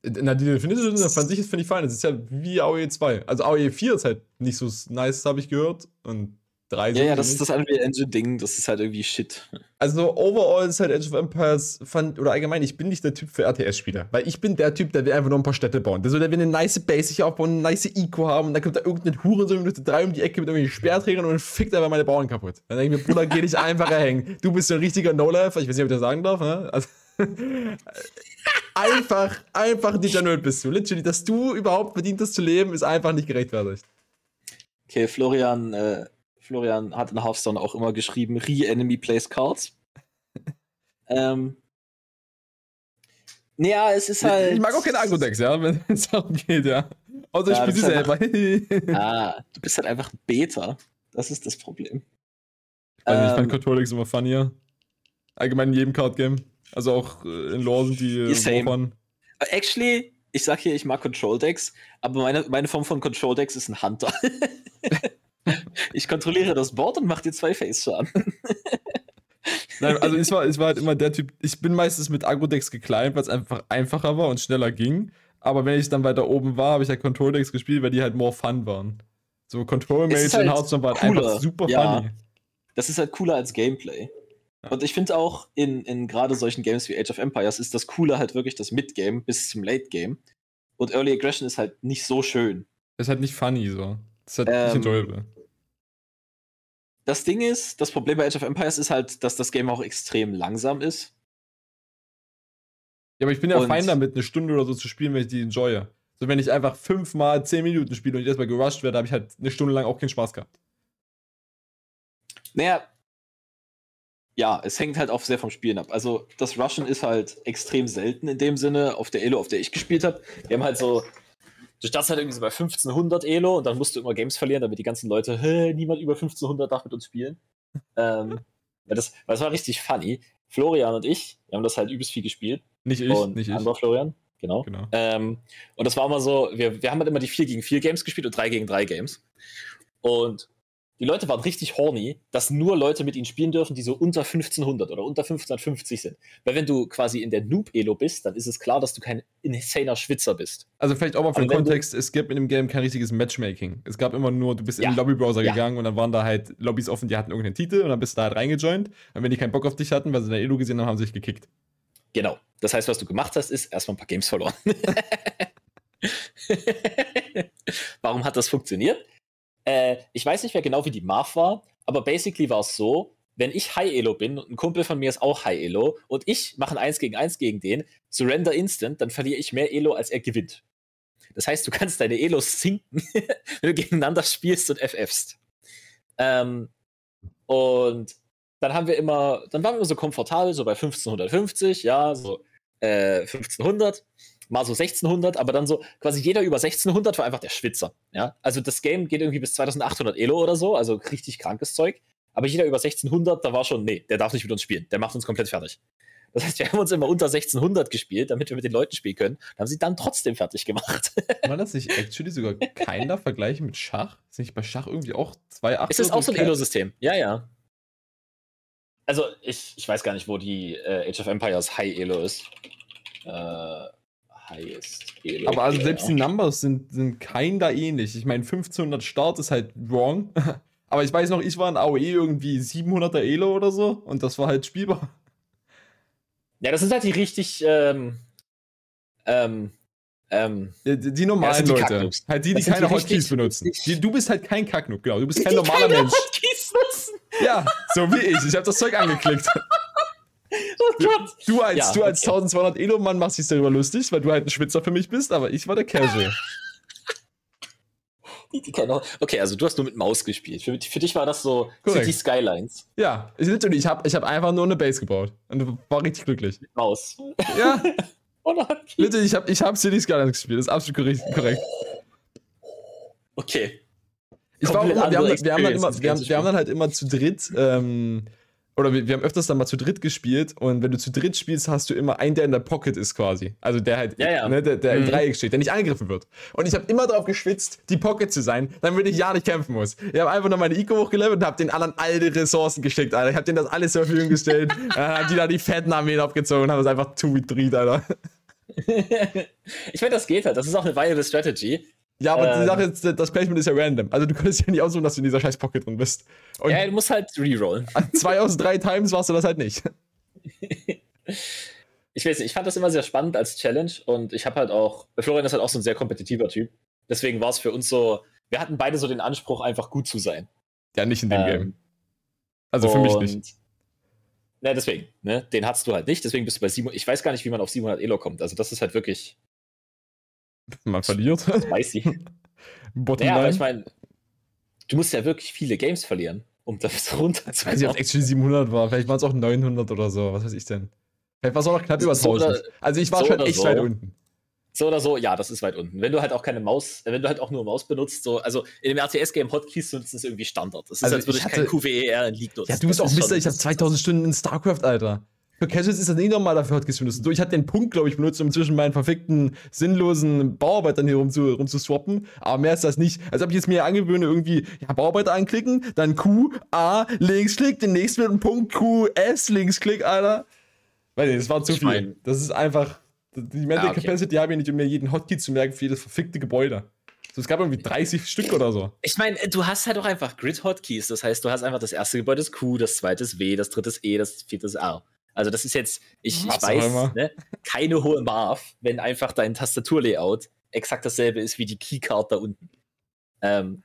Na, die Definitive Edition fand ich, das finde ich fein. Das ist ja wie AOE 2. Also AOE 4 ist halt nicht so nice, habe ich gehört. Und 3 Ja, ja, das ist das Unreal Engine-Ding. Das ist halt irgendwie Shit. Also overall ist halt Age of Empires fand, oder allgemein, ich bin nicht der Typ für RTS-Spieler. Weil ich bin der Typ, der will einfach nur ein paar Städte bauen. Der, so, der will eine nice Base sich aufbauen, eine nice Eco haben und dann kommt da irgendein Hurensohn in Minute 3 um die Ecke mit irgendwelchen Speerträgern und fickt einfach meine Bauern kaputt. Dann denke ich mir, Bruder, geh dich einfach erhängen. Du bist so ein richtiger No-Lifer, ich weiß nicht, ob ich das sagen darf, ne? Also, einfach, einfach ein General bist du. Literally, dass du überhaupt verdient hast zu leben, ist einfach nicht gerechtfertigt. Okay, Florian, äh, Florian hat in Hearthstone auch immer geschrieben, Re-Enemy Plays Cards. ähm. Naja, es ist halt. Ich mag auch keine Agro-Decks, ja, wenn es darum geht, ja. Außer ich Ja, spiele sie das ist selber. Ah, du bist halt einfach ein Beta. Das ist das Problem. Also ich fand Ähm, Control immer funnier. Allgemein in jedem Card-Game. Also auch äh, in Lore sind die äh. Warfaren. Actually, ich sag hier, ich mag Control Decks, aber meine, meine Form von Control Decks ist ein Hunter. ich kontrolliere das Board und mache dir zwei Face-Schaden. Nein, also ich war, ich war halt immer der Typ, ich bin meistens mit Agro-Decks geclimbed, weil es einfach einfacher war und schneller ging. Aber wenn ich dann weiter oben war, habe ich halt Control-Decks gespielt, weil die halt more fun waren. So Control Mage halt in Hearthstone war cooler, einfach super ja. funny. Das ist halt cooler als Gameplay. Und ich finde auch in, in gerade solchen Games wie Age of Empires ist das Coole halt wirklich das Mid-Game bis zum Late-Game. Und Early Aggression ist halt nicht so schön. Ist halt nicht funny so. Ist halt Ähm, nicht enjoyable. Das Ding ist, das Problem bei Age of Empires ist halt, dass das Game auch extrem langsam ist. Ja, aber ich bin ja und- fein damit, eine Stunde oder so zu spielen, wenn ich die enjoye. So, wenn ich einfach fünfmal zehn Minuten spiele und ich erstmal gerusht werde, habe ich halt eine Stunde lang auch keinen Spaß gehabt. Naja, ja, es hängt halt auch sehr vom Spielen ab. Also das Rushen ist halt extrem selten in dem Sinne auf der Elo, auf der ich gespielt habe. Wir haben halt so, du startest halt irgendwie so bei 1500 Elo und dann musst du immer Games verlieren, damit die ganzen Leute, Hä, niemand über 1500 darf mit uns spielen. ähm, das, das war richtig funny. Florian und ich, wir haben das halt übelst viel gespielt. Nicht ich, und nicht ich. anderer Florian, genau. Genau. Ähm, und das war immer so, wir, wir haben halt immer die 4 gegen 4 Games gespielt und 3 gegen 3 Games. Und die Leute waren richtig horny, dass nur Leute mit ihnen spielen dürfen, die so unter 1500 oder unter 1550 sind. Weil wenn du quasi in der Noob-Elo bist, dann ist es klar, dass du kein insaner Schwitzer bist. Also vielleicht auch mal für den Kontext, es gibt in dem Game kein richtiges Matchmaking. Es gab immer nur, du bist in Ja. den Lobbybrowser Ja. gegangen und dann waren da halt Lobbys offen, die hatten irgendeinen Titel und dann bist du da halt reingejoint. Und wenn die keinen Bock auf dich hatten, weil sie in der Elo gesehen haben, haben sie sich gekickt. Genau. Das heißt, was du gemacht hast, ist erstmal ein paar Games verloren. Warum hat das funktioniert? Äh, ich weiß nicht mehr genau, wie die Marv war, aber basically war es so, wenn ich High Elo bin und ein Kumpel von mir ist auch High Elo und ich mache ein 1 gegen 1 gegen den, Surrender Instant, dann verliere ich mehr Elo, als er gewinnt. Das heißt, du kannst deine Elos sinken, wenn du gegeneinander spielst und FFst. Ähm, und dann haben wir immer, dann waren wir immer so komfortabel, so bei 1550, ja, so äh, 1500, mal so 1600, aber dann so quasi jeder über 1600 war einfach der Schwitzer, ja. Also das Game geht irgendwie bis 2800 Elo oder so, also richtig krankes Zeug. Aber jeder über 1600, da war schon, nee, der darf nicht mit uns spielen, der macht uns komplett fertig. Das heißt, wir haben uns immer unter 1600 gespielt, damit wir mit den Leuten spielen können. Haben sie dann trotzdem fertig gemacht. Kann man das nicht actually sogar keiner vergleichen mit Schach? Ist nicht bei Schach irgendwie auch 2,8? Ist das auch so ein Elo-System? Ja, ja. Also, ich, ich weiß gar nicht, wo die äh, Age of Empires High Elo ist. Äh, highest. Aber also selbst die Numbers sind, sind keiner ähnlich. Ich meine, 1500 Start ist halt wrong. Aber ich weiß noch, ich war in AOE irgendwie 700er Elo oder so und das war halt spielbar. Ja, das sind halt die richtig, ähm, ähm, ähm, die, die normalen ja, die Leute. Halt die, die keine die Hotkeys benutzen. Die, du bist halt kein Kacknoob, genau. Du bist kein normaler Mensch. Hotkeys nutzen. Ja, so wie ich. Ich habe das Zeug angeklickt. Oh Gott. Du als, Ja, du als okay. 1200 Elo-Mann machst dich darüber lustig, weil du halt ein Schwitzer für mich bist, aber ich war der Casual. Okay, also du hast nur mit Maus gespielt. Für, für dich war das so Korrekt. City Skylines. ja, ich, literally, ich habe ich hab einfach nur eine Base gebaut und war richtig glücklich. Mit Maus. Ja, literally, ich habe ich hab City Skylines gespielt. Das ist absolut korrekt. korrekt. Okay. Ich war auch immer, wir, haben, wir, haben dann Experience, immer, wir, haben, wir haben dann halt immer zu dritt, ähm, oder wir, wir haben öfters dann mal zu dritt gespielt und wenn du zu dritt spielst, hast du immer einen, der in der Pocket ist quasi. Also der halt, Ja, ja. Ne, der, der im Mhm. Dreieck steht, der nicht angegriffen wird. Und ich habe immer darauf geschwitzt, die Pocket zu sein, damit ich ja nicht kämpfen muss. Ich habe einfach nur meine Ico hochgelevelt und habe den anderen alle Ressourcen geschickt, Alter. Ich habe denen das alles zur Verfügung gestellt. dann haben die da die fetten Armeen abgezogen und haben das einfach to dreht, Alter. ich meine, das geht halt. Das ist auch eine viable Strategy. Ja, aber die Ähm. Sache ist, das Placement ist ja random. Also du könntest ja nicht aussuchen, dass du in dieser scheiß Pocket drin bist. Und Ja, du musst halt rerollen. zwei aus drei Times warst du das halt nicht. Ich weiß nicht, ich fand das immer sehr spannend als Challenge und ich habe halt auch, Florian ist halt auch so ein sehr kompetitiver Typ. Deswegen war es für uns so, wir hatten beide so den Anspruch, einfach gut zu sein. Ja, nicht in dem Ähm, Game. Also für mich nicht. Na, deswegen, ne? Den hattest du halt nicht, deswegen bist du bei 700. Ich weiß gar nicht, wie man auf 700 Elo kommt. Also, das ist halt wirklich Man verliert. spicy. Bottom naja, aber ich meine, du musst ja wirklich viele Games verlieren, um das Ich weiß nicht, ob runterzukommen. es actually 700 war. Vielleicht waren es auch 900 oder so. Was weiß ich denn. Vielleicht war es auch noch knapp über So 1000. oder- also ich war so schon echt so. weit unten. So oder so, ja, das ist weit unten. Wenn du halt auch keine Maus, wenn du halt auch nur Maus benutzt, so, also in dem RTS-Game Hotkeys nutzen ist irgendwie Standard. Das ist, Also als würde ich ich kein QWER in League nutzen. Ja, du bist Das auch ist Mister, ich habe 2000 Stunden in StarCraft, Alter. Für Casuals ist das nicht normal, dafür benutzen. So, ich hatte den Punkt, glaube ich, benutzt, um zwischen meinen verfickten, sinnlosen Bauarbeitern hier rum zu, rum zu swappen. Aber mehr ist das nicht. Als ob ich jetzt mir angewöhne, irgendwie, ja, Bauarbeiter anklicken, dann Q, A, Linksklick, den nächsten mit einem Punkt, Q, S, Linksklick, Alter. Weiß nicht, das war zu Ich viel. mein- das ist einfach, die Mental Ah, okay. Capacity habe ich nicht, um mir jeden Hotkey zu merken für jedes verfickte Gebäude. So, es gab irgendwie 30 Stück oder so. Ich meine, du hast halt auch einfach Grid-Hotkeys. Das heißt, du hast einfach das erste Gebäude ist Q, das zweite ist W, das dritte ist E, das vierte ist R. Also das ist jetzt, ich, ich weiß, ne, keine hohe Marv, wenn einfach dein Tastaturlayout exakt dasselbe ist wie die Keycard da unten. Ähm,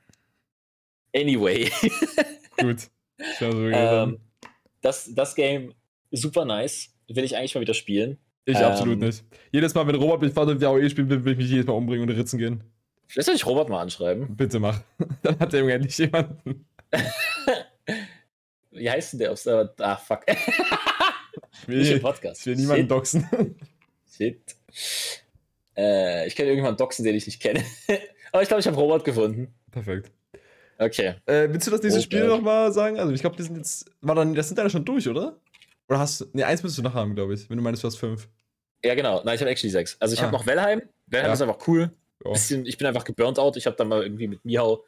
anyway, Gut. Ich ähm, das, das Game super nice. Will ich eigentlich mal wieder spielen. Ich Ähm, absolut nicht. Jedes Mal, wenn Robert mich fragt, ob wir AOE spielen will, will ich mich jedes Mal umbringen und ritzen gehen. Vielleicht soll ich Robert mal anschreiben. Bitte mach. Dann hat er endlich jemanden. Wie heißt denn der auf Server? Ah, fuck. Ich Nicht im will, Podcast. ich will niemanden doxen. Shit. Äh, ich kenne irgendjemanden Doxen, den ich nicht kenne. Aber ich glaube, ich habe Robert gefunden. Perfekt. Okay. Äh, willst du das nächste Okay. Spiel nochmal sagen? Also, ich glaube, die sind jetzt. War dann, das sind deine schon durch, oder? Oder hast du. Ne, eins müsstest du noch haben, glaube ich. Wenn du meinst, du hast fünf. Ja, genau. Nein, ich habe actually sechs. Also ich Ah. habe noch Wellheim. Wellheim Ja. ist einfach cool. Ja. Bisschen, ich bin einfach geburnt out. Ich habe dann mal irgendwie mit Mihau,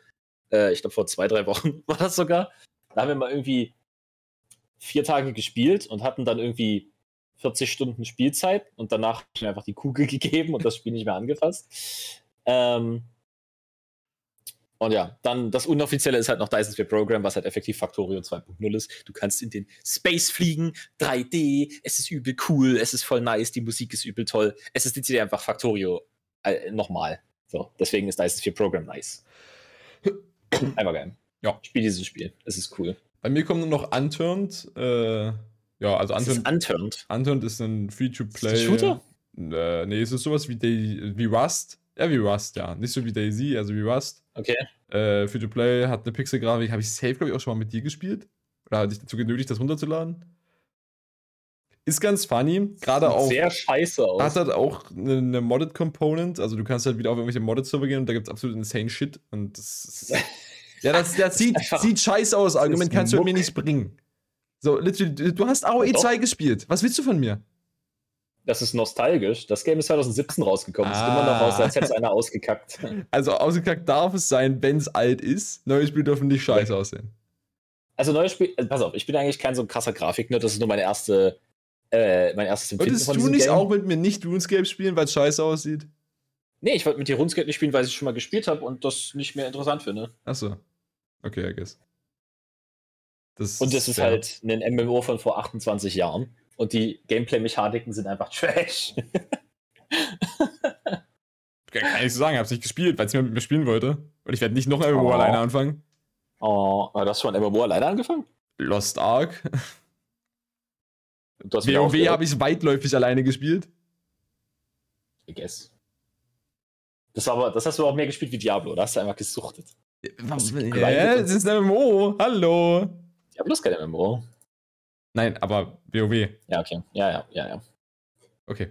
äh, ich glaube vor zwei, drei Wochen war das sogar. Da haben wir mal irgendwie vier Tage gespielt und hatten dann irgendwie 40 Stunden Spielzeit und danach mir einfach die Kugel gegeben und das Spiel nicht mehr angefasst. Ähm, und ja, dann das Unoffizielle ist halt noch Dyson Sphere Program, was halt effektiv Factorio 2.0 ist. Du kannst in den Space fliegen, 3D, es ist übel cool, es ist voll nice, die Musik ist übel toll. Es ist dezidiert einfach Factorio äh, nochmal. So, deswegen ist Dyson Sphere Program nice. Einfach geil. Ja. Spiel dieses Spiel. Es ist cool. Bei mir kommt nur noch Unturned. Äh, ja, also Es ist Unturned, unturned. Unturned ist ein Free-to-Play. Ist das Shooter? Äh, nee, es ist sowas wie, Day, wie Rust. Ja, wie Rust, ja. Nicht so wie Daisy, also wie Rust. Okay. Äh, Free-to-Play hat eine Pixel-Grafik. Habe ich safe, glaube ich, auch schon mal mit dir gespielt. Oder hatte ich dazu genötigt, das runterzuladen? Ist ganz funny. Gerade auch. Sehr scheiße aus. Hat halt auch eine, eine Modded Component, also du kannst halt wieder auf irgendwelche Modded-Server gehen und da gibt es absolut insane Shit. Und das ist, Ja, das, das sieht, sieht scheiße aus. Argument kannst du Muck. mir nicht bringen. So, du du hast AOE Doch. 2 gespielt. Was willst du von mir? Das ist nostalgisch. Das Game ist 2017 rausgekommen. Ah. Ist immer noch aus, als hätte es einer ausgekackt. Also ausgekackt darf es sein, wenn es alt ist. Neue Spiele dürfen nicht scheiße ja. aussehen. Also neue Spiele, also pass auf, ich bin eigentlich kein so krasser Grafik, ne? Das ist nur meine erste, äh, mein erstes Empfinden Würdest du nicht Game. auch mit mir nicht RuneScape spielen, weil es scheiße aussieht? Nee, ich wollte mit dir RuneScape nicht spielen, weil ich es schon mal gespielt habe und das nicht mehr interessant finde. Achso. Okay, I guess. Das und das ist ja. halt ein MMO von vor 28 Jahren. Und die Gameplay-Mechaniken sind einfach Trash. Kann ich so sagen, ich hab's nicht gespielt, weil es mir mit mir spielen wollte. Und ich werde nicht noch ein MMO oh. alleine anfangen. Oh, du hast schon ein MMO alleine angefangen? Lost Ark. WoW habe ich weitläufig alleine gespielt. I guess. Das, war aber, das hast du auch mehr gespielt wie Diablo, da hast du einfach gesuchtet. Was? Ja, das ist ein MMO. Hallo. Diablo ist kein MMO. Nein, aber WoW. Ja, okay. Ja, ja, ja, ja. Okay.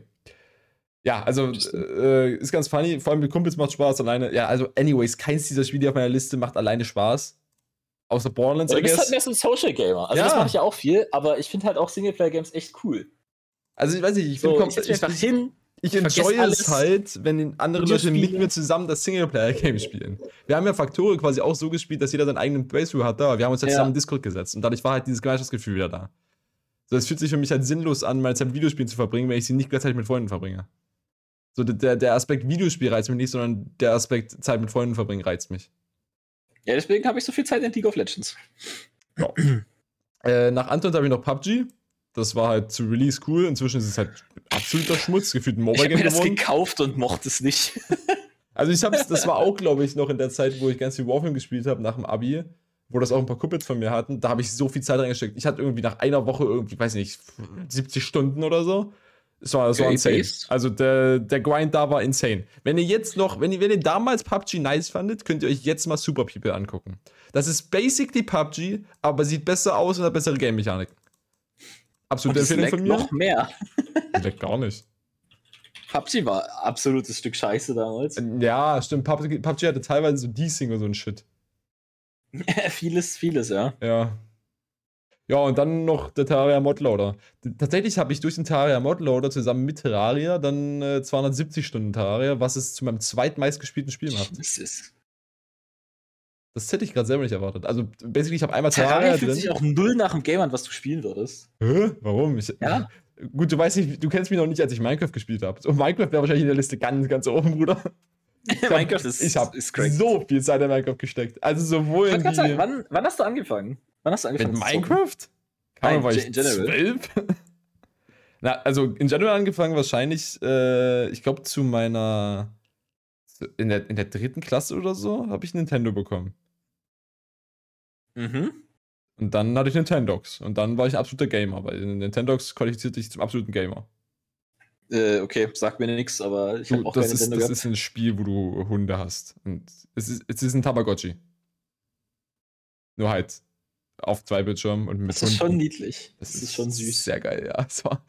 Ja, also äh, ist ganz funny. Vor allem mit Kumpels macht Spaß alleine. Ja, also, anyways, keins dieser Spiele auf meiner Liste macht alleine Spaß. Außer Borderlands. Ja, du bist halt mehr so ein Social Gamer. Also, ja. das mache ich ja auch viel, aber ich finde halt auch Singleplayer-Games echt cool. Also, ich weiß nicht, ich so, ich, einfach hin, ich enjoy es halt, wenn andere Leute mit mir zusammen das Singleplayer-Game spielen. Wir haben ja Faktoren quasi auch so gespielt, dass jeder seinen eigenen Playthrough hatte, aber wir haben uns ja zusammen in Discord gesetzt und dadurch war halt dieses Gemeinschaftsgefühl wieder da. So, es fühlt sich für mich halt sinnlos an, meine Zeit mit Videospielen zu verbringen, wenn ich sie nicht gleichzeitig mit Freunden verbringe. So, der, der Aspekt Videospiel reizt mich nicht, sondern der Aspekt Zeit mit Freunden verbringen reizt mich. Ja, deswegen habe ich so viel Zeit in League of Legends. Ja. äh, nach Anton habe ich noch PUBG. Das war halt zu Release cool. Inzwischen ist es halt absoluter Schmutz, gefühlt ein Mobile Game ich habe das gekauft und mochte es nicht. also ich hab's, das war auch, glaube ich, noch in der Zeit, wo ich ganz viel Warframe gespielt habe, nach dem Abi, wo das auch ein paar Kumpels von mir hatten. Da habe ich so viel Zeit reingesteckt. Ich hatte irgendwie nach einer Woche irgendwie, weiß nicht, 70 Stunden oder so. Es war, so insane. Also der, der Grind da war insane. Wenn ihr jetzt noch, wenn ihr, wenn ihr damals PUBG nice fandet, könnt ihr euch jetzt mal Super People angucken. Das ist basically PUBG, aber sieht besser aus und hat bessere Game-Mechaniken. Absolute Empfehlung von mir. Noch mehr. Leckt gar nicht. PUBG war absolutes Stück Scheiße damals. Ja, stimmt. PUBG, PUBG hatte teilweise so D-Sing oder so ein Shit. vieles, vieles, ja. Ja. Ja, und dann noch der Terraria Modloader. Tatsächlich habe ich durch den Terraria Modloader zusammen mit Terraria dann äh, 270 Stunden Terraria, was es zu meinem zweitmeistgespielten Spiel macht. Ist das hätte ich gerade selber nicht erwartet. Also, basically, ich habe einmal Terraria, Terraria fühlt drin. sich auch null nach dem Game an, was du spielen würdest. Hä? Warum? Ich, ja. Gut, du weißt nicht, du kennst mich noch nicht, als ich Minecraft gespielt habe. So, Minecraft wäre wahrscheinlich in der Liste ganz, ganz oben, Bruder. Minecraft ist Ich habe so viel Zeit in Minecraft gesteckt. Also sowohl in die... Sagen, wann, wann, hast du angefangen? Wann hast du angefangen? Mit Minecraft? Kann war ich zwölf? Na, also in General angefangen wahrscheinlich, äh, ich glaube zu meiner in der, in der dritten Klasse oder so habe ich Nintendo bekommen. Mhm. Und dann hatte ich Nintendox. Und dann war ich ein absoluter Gamer, weil Nintendox qualifiziert dich zum absoluten Gamer. Äh, okay, sagt mir nichts, aber ich habe auch das ist, Nintendo Das gehabt. ist ein Spiel, wo du Hunde hast. Und es ist, es ist ein Tamagotchi. Nur halt auf zwei Bildschirmen und mit Das ist Hunden. schon niedlich. Das, das ist, ist, schon süß. Sehr geil, ja. War,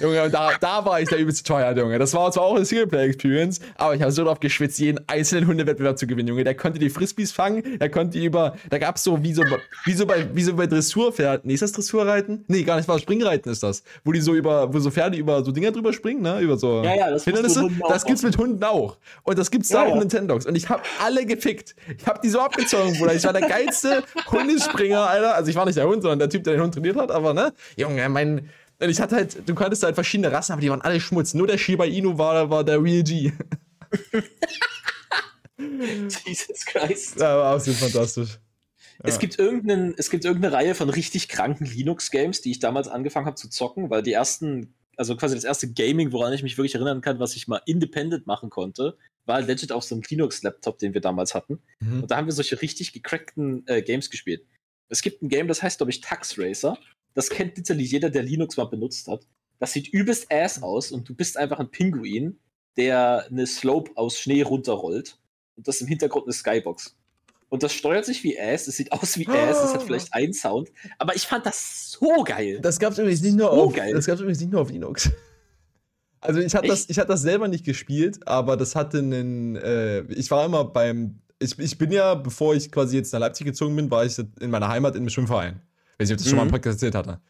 Junge, da, da war ich der übelste teuer, Junge. Das war zwar auch eine Singleplayer-Experience, aber ich habe so drauf geschwitzt, jeden einzelnen Hundewettbewerb zu gewinnen, Junge. Der konnte die Frisbees fangen, der konnte die über, da gab es so wie, so, wie so bei, wie so bei Dressurpferden. Nee, ist das Dressurreiten? Nee, gar nicht, war Springreiten ist das. Wo die so über, wo so Pferde über so Dinger drüber springen, ne? Über so ja, ja, das Hindernisse. Das gibt's mit Hunden auch. Und das gibt's ja, da auch in Nintendogs. Und ich habe alle gefickt. Ich habe die so abgezogen, Bruder. Ich war der geilste Hundespringer, Alter. Also ich war nicht der Hund, sondern der Typ, der den Hund trainiert hat, aber ne, Junge, mein. Ich hatte halt, du konntest halt verschiedene Rassen, aber die waren alle Schmutz. Nur der Shiba Inu war, war der Real G. Jesus Christ. Ja, war absolut fantastisch. Es, gibt irgendeinen, es gibt irgendeine Reihe von richtig kranken Linux-Games, die ich damals angefangen habe zu zocken, weil die ersten, also quasi das erste Gaming, woran ich mich wirklich erinnern kann, was ich mal independent machen konnte, war legit auf so einem Linux-Laptop, den wir damals hatten. Mhm. Und da haben wir solche richtig gecrackten äh, Games gespielt. Es gibt ein Game, das heißt, glaube ich, Tax Racer. Das kennt literally jeder, der Linux mal benutzt hat. Das sieht übelst ass aus und du bist einfach ein Pinguin, der eine Slope aus Schnee runterrollt. Und das im Hintergrund eine Skybox. Und das steuert sich wie Ass, es sieht aus wie Ass, es hat vielleicht einen Sound, aber ich fand das so geil. Das gab es übrigens nicht nur so auf, geil. das gab's übrigens nicht nur auf Linux. Also ich hatte das, ich hatte das selber nicht gespielt, aber das hatte einen, äh, ich war immer beim ich, ich bin ja, bevor ich quasi jetzt nach Leipzig gezogen bin, war ich in meiner Heimat in einem Schwimmverein. Weiß nicht, ob das mhm. schon mal im mhm. Erzählt hatte.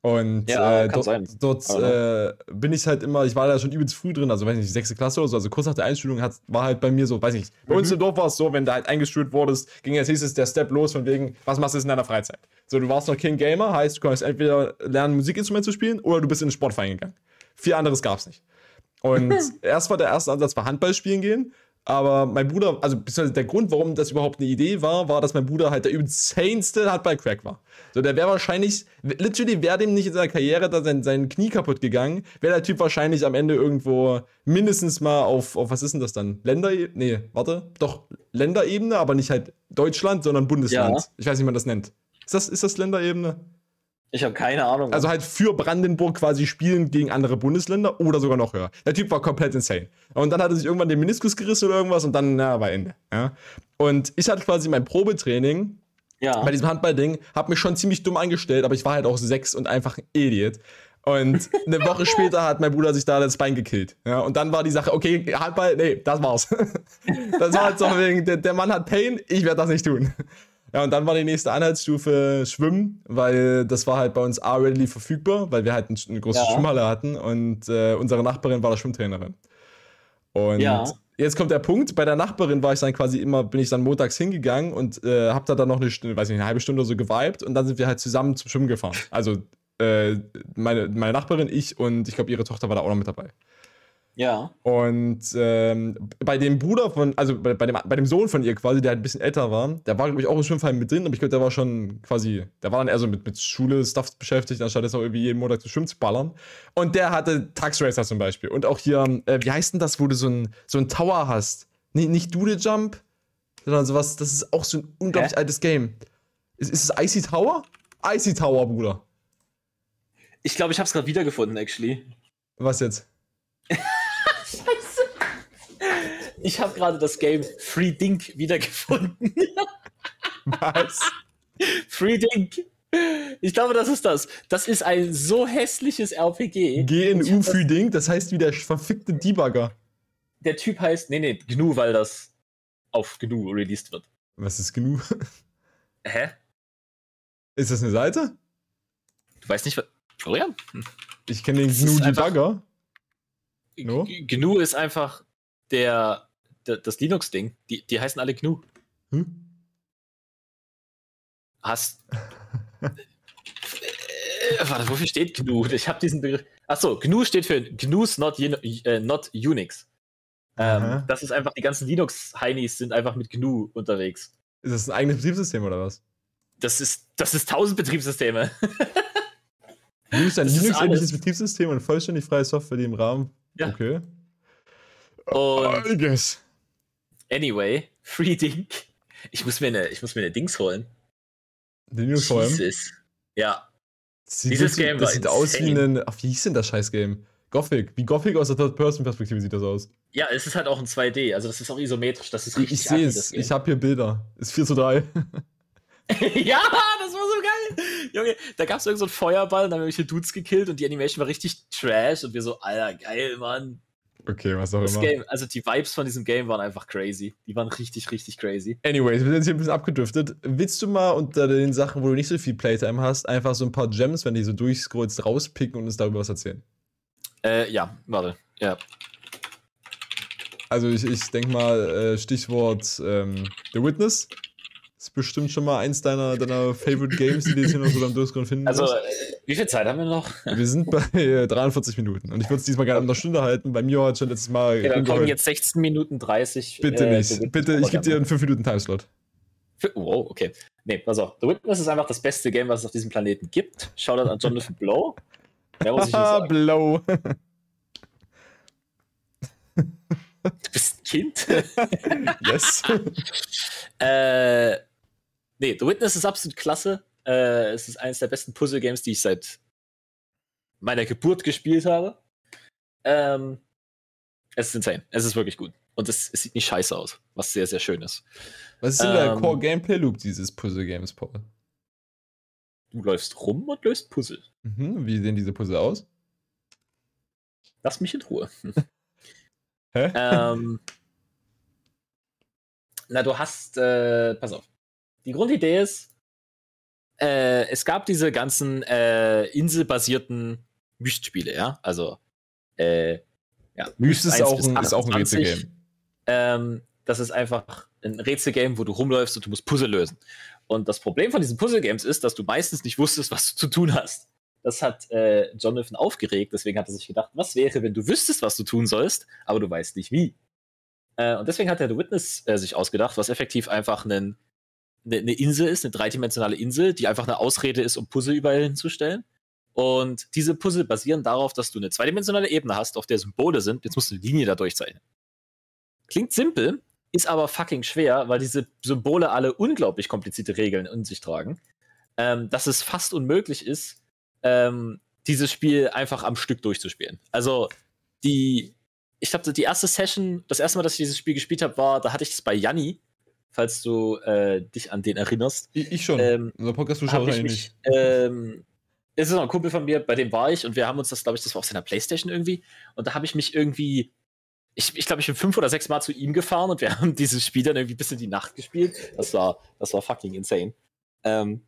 Und Ja, äh, dort, dort äh, bin ich halt immer, ich war da schon übelst früh drin, also weiß nicht, sechste Klasse oder so, also kurz nach der Einschulung hat, war halt bei mir so, weiß nicht, bei uns Mhm. im Dorf war es so, wenn du halt eingeschult wurdest, ging als nächstes der Step los von wegen, was machst du jetzt in deiner Freizeit? So, du warst noch kein Gamer, heißt, du konntest entweder lernen, Musikinstrument zu spielen oder du bist in den Sportverein gegangen. Viel anderes gab's nicht. Und erst war der erste Ansatz war Handball spielen gehen, aber mein Bruder, also beziehungsweise der Grund, warum das überhaupt eine Idee war, war, dass mein Bruder halt der insaneste Handball-Crack war. So, der wäre wahrscheinlich, literally wäre dem nicht in seiner Karriere da sein, sein Knie kaputt gegangen, wäre der Typ wahrscheinlich am Ende irgendwo mindestens mal auf, auf was ist denn das dann? Länderebene? Nee, warte, doch, Länderebene, aber nicht halt Deutschland, sondern Bundesland. Ja. Ich weiß nicht, wie man das nennt. Ist das, ist das Länderebene? Ich habe keine Ahnung. Also halt für Brandenburg quasi spielen gegen andere Bundesländer oder sogar noch höher. Der Typ war komplett insane. Und dann hat er sich irgendwann den Meniskus gerissen oder irgendwas und dann, na, war Ende. Ja? Und ich hatte quasi mein Probetraining ja. bei diesem Handballding, hab mich schon ziemlich dumm angestellt, aber ich war halt auch sechs und einfach ein Idiot. Und eine Woche später hat mein Bruder sich da das Bein gekillt. Ja, und dann war die Sache, okay, Handball, nee, das war's. das war halt so wegen, der, der Mann hat Pain, ich werde das nicht tun. Ja, und dann war die nächste Anhaltsstufe Schwimmen, weil das war halt bei uns A readily verfügbar, weil wir halt ein- eine große Ja. Schwimmhalle hatten und äh, unsere Nachbarin war da Schwimmtrainerin. Und Ja. jetzt kommt der Punkt, bei der Nachbarin war ich dann quasi immer, bin ich dann montags hingegangen und äh, hab da dann noch eine weiß nicht, eine halbe Stunde oder so geweibt und dann sind wir halt zusammen zum Schwimmen gefahren. Also äh, meine, meine Nachbarin, ich und ich glaube ihre Tochter war da auch noch mit dabei. Ja. Und ähm, bei dem Bruder von, also bei, bei, dem, bei dem Sohn von ihr quasi, der halt ein bisschen älter war, der war, glaube ich, auch im Schwimmverein mit drin, aber ich glaube, der war schon quasi, der war dann eher so mit, mit Schule, Stuff beschäftigt, anstatt jetzt auch irgendwie jeden Monat zu schwimmen zu ballern. Und der hatte Tax Racer zum Beispiel. Und auch hier, äh, wie heißt denn das, wo du so ein, so ein Tower hast? Nee, nicht Doodle Jump, sondern sowas, das ist auch so ein unglaublich Hä? altes Game. Ist, ist es Icy Tower? Icy Tower, Bruder. Ich glaube, ich habe es gerade wiedergefunden, actually. Was jetzt? Ich habe gerade das Game Free Dink wiedergefunden. Was? Free Dink. Ich glaube, das ist das. Das ist ein so hässliches RPG. GNU für Ding, das heißt wie der verfickte Debugger. Der Typ heißt, nee, nee, GNU, weil das auf GNU released wird. Was ist GNU? Hä? Ist das eine Seite? Du weißt nicht, was. Florian? Ich kenne den GNU Debugger. No? GNU ist einfach der das Linux-Ding. Die, die heißen alle GNU. Hm? Hast. äh, warte, wofür steht GNU? Ich habe diesen Begriff. Achso, GNU steht für GNU's not, äh, not Unix. Ähm, das ist einfach, die ganzen Linux-Heinis sind einfach mit GNU unterwegs. Ist das ein eigenes Betriebssystem oder was? Das ist, das ist tausend Betriebssysteme. GNU ist ein Linux-ähnliches. Betriebssystem und vollständig freie Software, die im Rahmen. Ja. Okay. Und I guess. Anyway, Free Dink. Ich muss mir eine, ich muss mir eine Dings holen. Vor allem. Jesus. Ja, Sieht, Dieses das, Game das sieht aus wie insane. ein. Ach, wie hieß denn das Scheiß-Game? Gothic. Wie Gothic aus der Third-Person-Perspektive sieht das aus. ja, es ist halt auch ein 2D, also das ist auch isometrisch, das ist Ich, richtig ich sehe es. Game. Ich habe hier Bilder. Ist 4 zu 3. ja, das war so geil. Junge, da gab es irgend so einen Feuerball und dann haben irgendwelche Dudes gekillt und die Animation war richtig trash und wir so, Alter, geil, Mann. Okay, was auch Das immer. Game, also die Vibes von diesem Game waren einfach crazy. Die waren richtig, richtig crazy. Anyways, wir sind jetzt hier ein bisschen abgedriftet. Willst du mal unter den Sachen, wo du nicht so viel Playtime hast, einfach so ein paar Gems, wenn die so durchscrollst, rauspicken und uns darüber was erzählen? Äh, ja, warte. Ja. Also ich, ich denke mal, äh, Stichwort ähm, The Witness. Ist bestimmt schon mal eins deiner, deiner Favorite Games, die du jetzt hier noch so beim Durchscrollen finden Also, äh, wie viel Zeit haben wir noch? Wir sind bei äh, 43 Minuten und ich würde es diesmal gerne in einer Stunde halten. Bei mir hat schon letztes Mal. Okay, dann kommen jetzt 16 Minuten 30. Bitte äh, nicht. Bitte, ich gebe dir einen 5 Minuten Timeslot. Für- Wow, okay. Nee, pass auf. The Witness ist einfach das beste Game, was es auf diesem Planeten gibt. Shoutout an Jonathan Blow. Mehr muss ich nicht sagen. Blow. Du bist ein Kind. yes. äh, nee, The Witness ist absolut klasse. Äh, es ist eines der besten Puzzle-Games, die ich seit meiner Geburt gespielt habe. Ähm, es ist insane. Es ist wirklich gut. Und es, es sieht nicht scheiße aus, was sehr, sehr schön ist. Was ist denn der Ähm, Core Gameplay Loop dieses Puzzle Games, Paul? Du läufst rum und löst Puzzle. Mhm. Wie sehen diese Puzzle aus? Lass mich in Ruhe. Hä? ähm, na, du hast, äh, pass auf. Die Grundidee ist, äh, es gab diese ganzen äh, inselbasierten Myst-Spiele, ja. Also, äh, ja. Myst ist auch, ein, ist auch ein Rätselgame. Ähm, das ist einfach ein Rätselgame, wo du rumläufst und du musst Puzzle lösen. Und das Problem von diesen Puzzle-Games ist, dass du meistens nicht wusstest, was du zu tun hast. Das hat äh, Jonathan aufgeregt, deswegen hat er sich gedacht, was wäre, wenn du wüsstest, was du tun sollst, aber du weißt nicht wie. Äh, und deswegen hat er The Witness äh, sich ausgedacht, was effektiv einfach einen, eine, eine Insel ist, eine dreidimensionale Insel, die einfach eine Ausrede ist, um Puzzle überall hinzustellen. Und diese Puzzle basieren darauf, dass du eine zweidimensionale Ebene hast, auf der Symbole sind. Jetzt musst du eine Linie da durchzeichnen. Klingt simpel, ist aber fucking schwer, weil diese Symbole alle unglaublich komplizierte Regeln in sich tragen, ähm, dass es fast unmöglich ist, ähm, dieses Spiel einfach am Stück durchzuspielen. Also die, ich glaube, die erste Session, das erste Mal, dass ich dieses Spiel gespielt habe, war, da hatte ich es bei Janni, falls du äh, dich an den erinnerst. Ich, ich schon. Ähm, Unser Podcast-Zuschauer wahrscheinlich nicht. Ähm, es ist noch ein Kumpel von mir, bei dem war ich und wir haben uns das, glaube ich, das war auf seiner Playstation irgendwie. Und da habe ich mich irgendwie, ich, ich glaube, ich bin fünf oder sechs Mal zu ihm gefahren und wir haben dieses Spiel dann irgendwie bis in die Nacht gespielt. Das war, das war fucking insane. Ähm,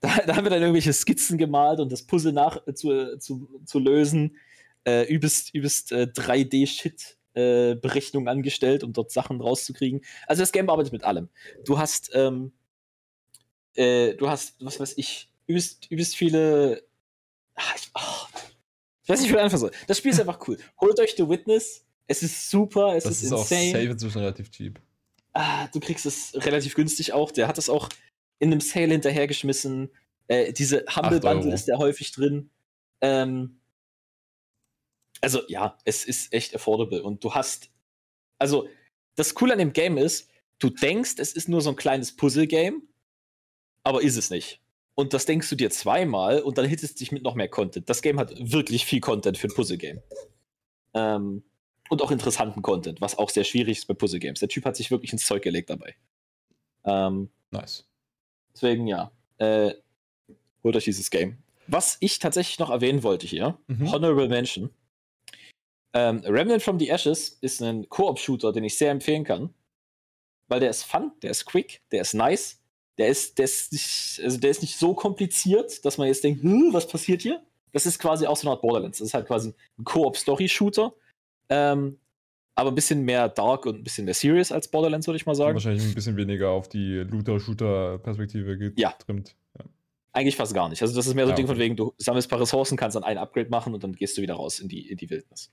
da, da, haben wir dann irgendwelche Skizzen gemalt und das Puzzle nach äh, zu, zu, zu lösen. Äh, übelst, übelst äh, 3D-Shit äh, Berechnungen angestellt, um dort Sachen rauszukriegen. Also das Game arbeitet mit allem. Du hast, ähm, äh, du hast, was weiß ich, übelst, übelst viele. Ach, ich, oh, ich, weiß nicht, wie ich einfach so. Das Spiel ist einfach cool. Holt euch The Witness. Es ist super, es das ist, ist insane. Auch safe inzwischen relativ cheap. Ah, du kriegst es relativ günstig auch. Der hat es auch in einem Sale hinterhergeschmissen. Äh, diese Humble Bundle ist der häufig drin. Ähm, also ja, es ist echt affordable und du hast, also das Coole an dem Game ist, du denkst, es ist nur so ein kleines Puzzle-Game, aber ist es nicht. Und das denkst du dir zweimal und dann hittest dich mit noch mehr Content. Das Game hat wirklich viel Content für ein Puzzle-Game. Ähm, und auch interessanten Content, was auch sehr schwierig ist bei Puzzle-Games. Der Typ hat sich wirklich ins Zeug gelegt dabei. Ähm, nice. Deswegen ja. Äh, holt euch dieses Game. Was ich tatsächlich noch erwähnen wollte hier, mhm. Honorable Mention. Ähm, Remnant from the Ashes ist ein Koop-Shooter, den ich sehr empfehlen kann. Weil der ist fun, der ist quick, der ist nice, der ist, der ist nicht, also der ist nicht so kompliziert, dass man jetzt denkt, hm, was passiert hier? Das ist quasi auch so eine Art Borderlands. Das ist halt quasi ein Koop-Story-Shooter. Ähm, aber ein bisschen mehr dark und ein bisschen mehr serious als Borderlands, würde ich mal sagen. Wahrscheinlich ein bisschen weniger auf die Looter-Shooter-Perspektive getrimmt. Ja. Ja. Eigentlich fast gar nicht. Also, das ist mehr so ein ja, Ding von wegen, du sammelst ein paar Ressourcen, kannst dann ein Upgrade machen und dann gehst du wieder raus in die, in die Wildnis.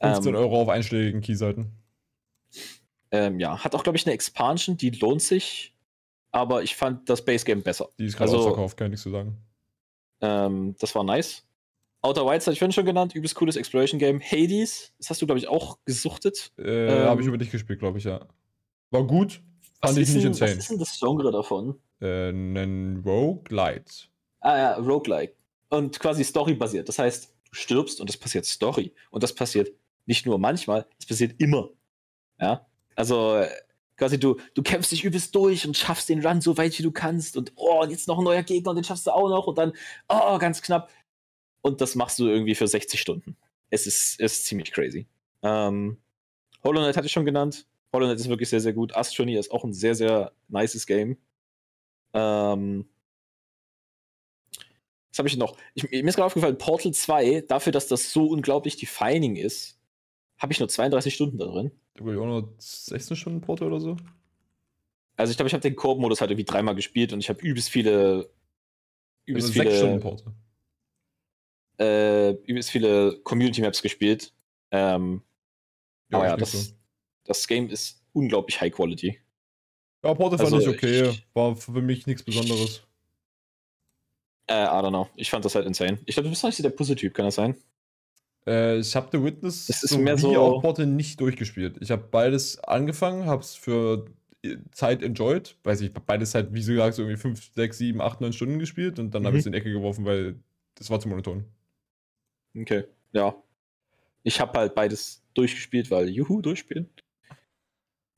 15 ähm, Euro auf einschlägigen Keyseiten. Ähm, ja, hat auch, glaube ich, eine Expansion, die lohnt sich, aber ich fand das Base Game besser. Die ist gerade also, ausverkauft, kann ich nichts zu sagen. Ähm, das war nice. Outer Wilds hatte ich vorhin schon genannt, übelst cooles Exploration Game. Hades, das hast du, glaube ich, auch gesuchtet. Äh, ähm, Habe ich über dich gespielt, glaube ich, ja. War gut, fand ich nicht denn, insane. Was ist denn das Genre davon? Äh, ein Roguelite. Ah ja, Roguelike. Und quasi Story-basiert. Das heißt, du stirbst und es passiert Story. Und das passiert nicht nur manchmal, es passiert immer. Ja. Also quasi du, du kämpfst dich übelst durch und schaffst den Run so weit wie du kannst und oh, und jetzt noch ein neuer Gegner und den schaffst du auch noch und dann, oh, ganz knapp. Und das machst du irgendwie für 60 Stunden. Es ist, es ist ziemlich crazy. Ähm, Hollow Knight hatte ich schon genannt. Hollow Knight ist wirklich sehr, sehr gut. Astronomy ist auch ein sehr, sehr nices Game. Ähm, was habe ich noch? Ich, mir ist gerade aufgefallen, Portal 2, dafür, dass das so unglaublich defining ist, habe ich nur 32 Stunden da drin. Da habe ich auch nur 16 Stunden Portal oder so. Also ich glaube, ich habe den Koop-Modus halt irgendwie dreimal gespielt und ich habe übelst viele. Übelst also viele. 6 Stunden Portal äh, übelst viele Community Maps gespielt. Ähm, ja, aber ja, das, so. das Game ist unglaublich high quality. Ja, Portal also, fand ich okay. Ich, War für mich nichts Besonderes. Äh, I don't know. Ich fand das halt insane. Ich glaube, du bist nicht der Puzzle-Typ, kann das sein? Äh, ich habe The Witness das ist so mehr so auch Portal nicht durchgespielt. Ich habe beides angefangen, habe es für Zeit enjoyed. Weiß ich, beides halt, wie gesagt, so irgendwie 5, 6, 7, 8, 9 Stunden gespielt und dann mhm. habe ich es in die Ecke geworfen, weil das war zu monoton. Okay, ja. Ich habe halt beides durchgespielt, weil Juhu durchspielen.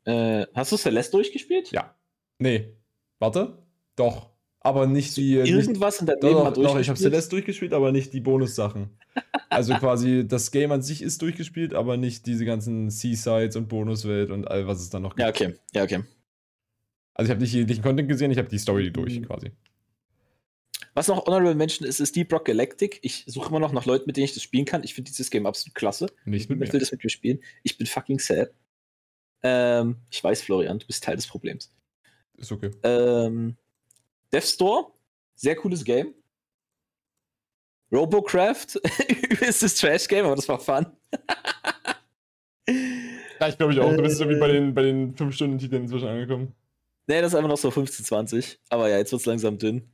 Äh, hast du Celeste durchgespielt? Ja. Nee. Warte. Doch. Aber nicht die. Irgendwas nicht, in der Leben doch, doch, ich habe Celeste durchgespielt, aber nicht die Bonussachen. also quasi das Game an sich ist durchgespielt, aber nicht diese ganzen Seasides und Bonuswelt und all was es dann noch gibt. Ja, okay. Ja, okay. Also ich habe nicht jeglichen Content gesehen, ich habe die Story durch mhm. quasi. Was noch Honorable Mention ist, ist Deep Rock Galactic. Ich suche immer noch nach Leuten, mit denen ich das spielen kann. Ich finde dieses Game absolut klasse. Nicht mit Ich will das mit mir spielen. Ich bin fucking sad. Ähm, ich weiß, Florian, du bist Teil des Problems. Ist okay. Ähm, Death Store, sehr cooles Game. Robocraft, ist das Trash-Game, aber das war fun. Ja, ich glaube ich auch. Du bist irgendwie bei den, bei den 5-Stunden-Titeln inzwischen angekommen. Nee, das ist einfach noch so 15, 20. Aber ja, jetzt wird es langsam dünn.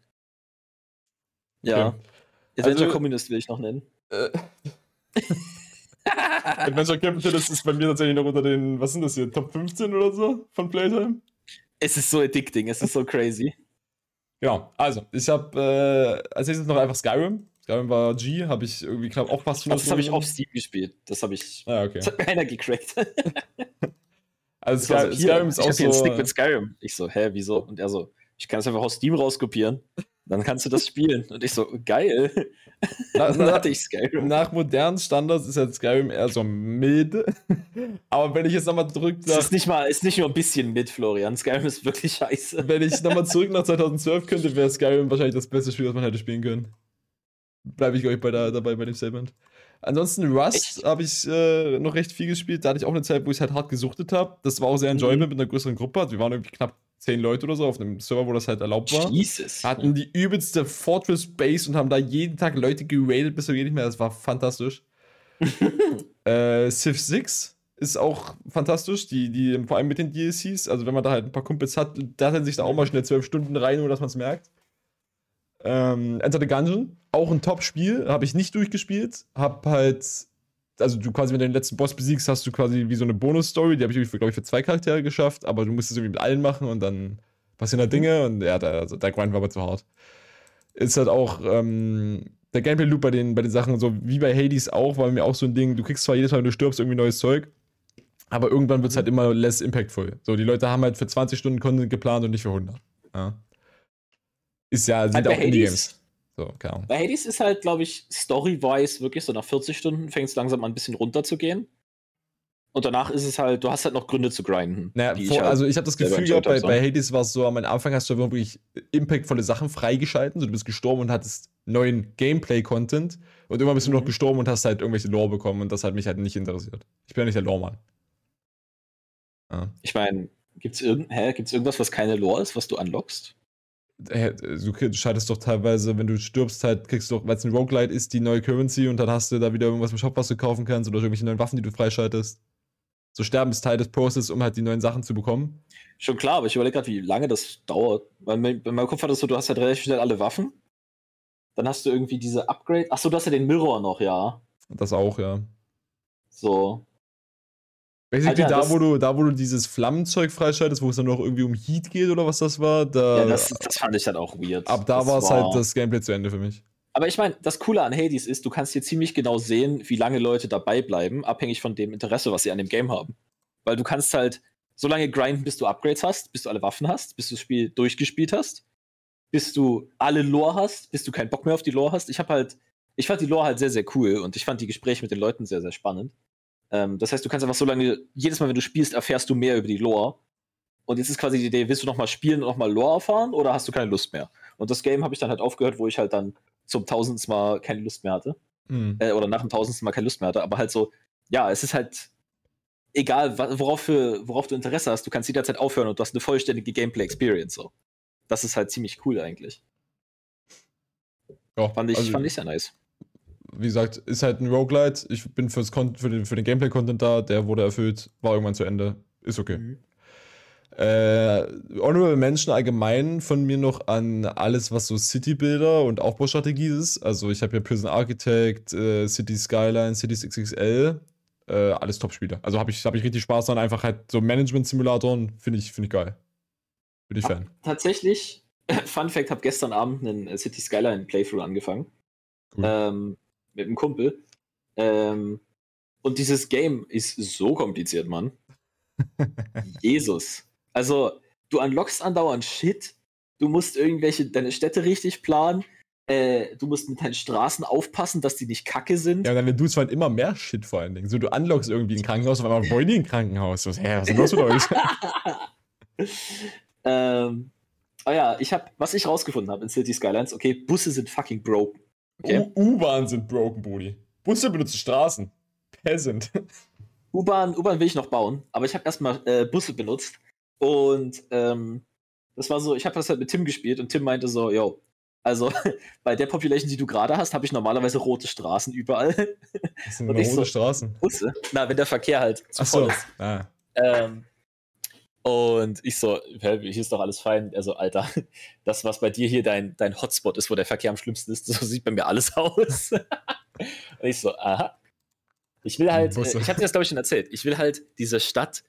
Ja. Okay. Adventure Also- Communist will ich noch nennen. Äh, Adventure Capitalist ist bei mir tatsächlich noch unter den, was sind das hier, Top 15 oder so von Playtime? Es ist so addicting, es ist so crazy. Genau, also, ich habe äh, als nächstes noch einfach Skyrim. Skyrim war G, habe ich irgendwie knapp auch fast Das habe ich auf Steam gespielt. Das habe ich. Ah, okay. Das hat mir einer gecrackt. Also Sky, so, hier, Skyrim ist ich auch hab hier einen so. Stick mit Skyrim. Ich so, hä, wieso? Und er so, ich kann es einfach aus Steam rauskopieren. Dann kannst du das spielen. Und ich so, geil. Na, dann hatte ich Skyrim. nach modernen Standards ist halt Skyrim eher so milde. Aber wenn ich jetzt nochmal zurück Es ist nicht mal, ist nicht nur ein bisschen mit, Florian. Skyrim ist wirklich scheiße. wenn ich nochmal zurück nach 2012 könnte, wäre Skyrim wahrscheinlich das beste Spiel, das man hätte spielen können. Bleibe ich, glaube ich, bei der, dabei bei dem Statement. Ansonsten Rust habe ich äh, noch recht viel gespielt. Da hatte ich auch eine Zeit, wo ich halt hart gesuchtet habe. Das war auch sehr enjoyable mit einer größeren Gruppe. Also wir waren irgendwie knapp zehn Leute oder so auf einem Server, wo das halt erlaubt war. Jesus. Hatten die übelste Fortress Base und haben da jeden Tag Leute geradet, bis geht nicht mehr. Das war fantastisch. äh, Civ 6 ist auch fantastisch, die, die, vor allem mit den DLCs. Also, wenn man da halt ein paar Kumpels hat, da hat sich da auch mal schnell zwölf Stunden rein, nur dass man es merkt. Ähm, Enter the Gungeon, auch ein Top-Spiel, habe ich nicht durchgespielt. Hab halt, also du quasi, wenn du den letzten Boss besiegst, hast du quasi wie so eine Bonus-Story, die habe ich, glaube ich, für zwei Charaktere geschafft, aber du musst es irgendwie mit allen machen und dann passieren da Dinge und ja, der, also der Grind war aber zu hart. Ist halt auch, ähm, der Gameplay-Loop bei den, bei den Sachen, so wie bei Hades auch, war mir auch so ein Ding, du kriegst zwar jedes Mal, wenn du stirbst, irgendwie neues Zeug, aber irgendwann wird es halt immer less impactful. So, die Leute haben halt für 20 Stunden Content geplant und nicht für 100. Ja. Ist ja, sind Halt auch Indie-Games. So, keine Ahnung. bei Hades ist halt, glaube ich, story-wise wirklich so nach 40 Stunden fängt es langsam an, ein bisschen runter zu gehen. Und danach ist es halt, du hast halt noch Gründe zu grinden. Naja, vor, halt- also ich habe das Gefühl gehabt, bei, bei Hades war es so, am Anfang hast du wirklich impactvolle Sachen freigeschalten. So, du bist gestorben und hattest neuen Gameplay-Content. Und irgendwann bist du Mhm. noch gestorben und hast halt irgendwelche Lore bekommen und das hat mich halt nicht interessiert. Ich bin ja nicht der Lore-Mann. Ja. ich meine, gibt's, irgend, hä, gibt's irgendwas, was keine Lore ist, was du unlockst? Du schaltest doch teilweise, wenn du stirbst, halt, kriegst du doch, weil es ein Roguelite ist, die neue Currency und dann hast du da wieder irgendwas im Shop, was du kaufen kannst oder irgendwelche neuen Waffen, die du freischaltest. So sterben ist Teil des Process, um halt die neuen Sachen zu bekommen. Schon klar, aber ich überlege gerade, wie lange das dauert. Weil mein- in meinem Kopf das so, du hast halt relativ schnell alle Waffen. Dann hast du irgendwie diese Upgrade. Achso, du hast ja den Mirror noch, ja. Das auch, ja. So. Basically, Alter, da, wo du, da, wo du dieses Flammenzeug freischaltest, wo es dann noch irgendwie um Heat geht oder was das war, da, Ja, das, das fand ich halt auch weird. ab da Das war es halt das Gameplay zu Ende für mich. Aber ich meine, das Coole an Hades ist, du kannst hier ziemlich genau sehen, wie lange Leute dabei bleiben, abhängig von dem Interesse, was sie an dem Game haben. Weil du kannst halt so lange grinden, bis du Upgrades hast, bis du alle Waffen hast, bis du das Spiel durchgespielt hast, bis du alle Lore hast, bis du keinen Bock mehr auf die Lore hast. Ich habe halt, ich fand die Lore halt sehr, sehr cool und ich fand die Gespräche mit den Leuten sehr, sehr spannend. Ähm, das heißt, du kannst einfach so lange, jedes Mal, wenn du spielst, erfährst du mehr über die Lore. Und jetzt ist quasi die Idee, willst du nochmal spielen und nochmal Lore erfahren oder hast du keine Lust mehr? Und das Game habe ich dann halt aufgehört, wo ich halt dann zum tausendsten Mal keine Lust mehr hatte. Hm. Äh, oder nach dem tausendsten Mal keine Lust mehr hatte. Aber halt so, ja, es ist halt egal, worauf, für, worauf du Interesse hast, du kannst jederzeit aufhören und du hast eine vollständige Gameplay-Experience. So. Das ist halt ziemlich cool eigentlich. Ja, Fand ich, also, fand ich sehr nice. Wie gesagt, ist halt ein Roguelite. Ich bin fürs Con für den, für den Gameplay-Content da, der wurde erfüllt, war irgendwann zu Ende. Ist okay. Mhm. Äh, Honorable Mention allgemein von mir noch an alles, was so City-Builder und Aufbaustrategie ist. Also ich habe hier Prison Architect, äh, City Skyline, Cities XXL, äh, alles Top-Spiele. Also habe ich, hab ich richtig Spaß dran. Einfach halt so Management-Simulatoren, finde ich, find ich geil. Bin ich Fan. Tatsächlich, Fun Fact, habe gestern Abend einen äh, City Skyline Playthrough angefangen. Cool. Ähm, mit einem Kumpel. Ähm, und dieses Game ist so kompliziert, Mann. Jesus. Also, du unlockst andauernd Shit. Du musst irgendwelche, deine Städte richtig planen. Äh, du musst mit deinen Straßen aufpassen, dass die nicht kacke sind. Ja, und dann tust du halt immer mehr Shit vor allen Dingen. So, du unlockst irgendwie ein Krankenhaus, auf einmal wollen die ein Krankenhaus. So, hä, was ist los mit euch? ähm, Ah ja, ich habe, was ich rausgefunden habe in City Skylines, okay, Busse sind fucking broken. Okay. U-Bahn sind broken, Brudi. Busse benutzen Straßen. Peasant. U-Bahn, U-Bahn will ich noch bauen, aber ich habe erstmal äh, Busse benutzt und ähm, das war so, ich habe das halt mit Tim gespielt und Tim meinte so, yo, also bei der Population, die du gerade hast, habe ich normalerweise rote Straßen überall. Das sind rote so- Straßen. Busse. Na, wenn der Verkehr halt zu Ach voll so. ist. Ah. Ähm, und ich so, hier ist doch alles fein. Also, Alter, das, was bei dir hier dein, dein Hotspot ist, wo der Verkehr am schlimmsten ist, so sieht bei mir alles aus. und ich so, aha. Ich will halt, Busse. äh, ich hatte das, glaube ich, schon erzählt, ich will halt diese Stadt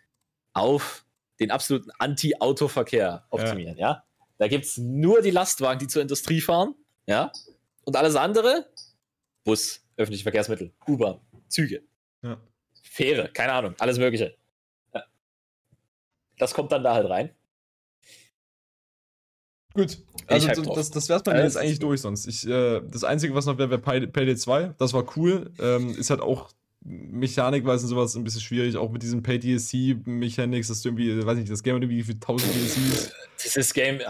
auf den absoluten Anti-Auto-Verkehr optimieren, ja. Da gibt es nur die Lastwagen, die zur Industrie fahren, ja. Und alles andere, Bus, öffentliche Verkehrsmittel, U-Bahn, Züge, Ja. Fähre, keine Ahnung, alles Mögliche. Das kommt dann da halt rein. Gut, also hype das, das, wär's bei mir jetzt eigentlich durch sonst. Ich, äh, das Einzige, was noch wäre, wäre Pay- Payday 2. Das war cool. Ähm, ist halt auch mechanikweise und sowas ein bisschen schwierig, auch mit diesen Pay-DLC-Mechanics, dass du irgendwie, weiß nicht, das Game hat irgendwie für 1000 DLCs. Dieses Game, äh,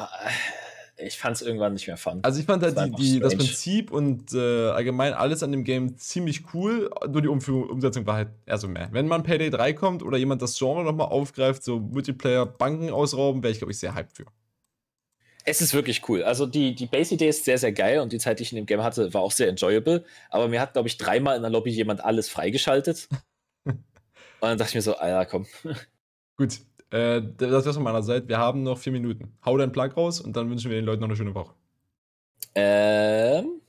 ich fand es irgendwann nicht mehr fun. Also ich fand halt Das die, die, das. Prinzip und äh, allgemein alles an dem Game ziemlich cool, nur die Umführung, Umsetzung war halt eher so mehr. Wenn man Payday 3 kommt oder jemand das Genre nochmal aufgreift, so Multiplayer-Banken ausrauben, wäre ich, glaube ich, sehr hyped für. Es ist wirklich cool. Also die, die Base-Idee ist sehr, sehr geil und die Zeit, die ich in dem Game hatte, war auch sehr enjoyable. Aber mir hat, glaube ich, dreimal in der Lobby jemand alles freigeschaltet. und dann dachte ich mir so, Alter, komm. Gut, äh, das wär's von meiner Seite. Wir haben noch vier Minuten. Hau deinen Plug raus und dann wünschen wir den Leuten noch eine schöne Woche. Ähm,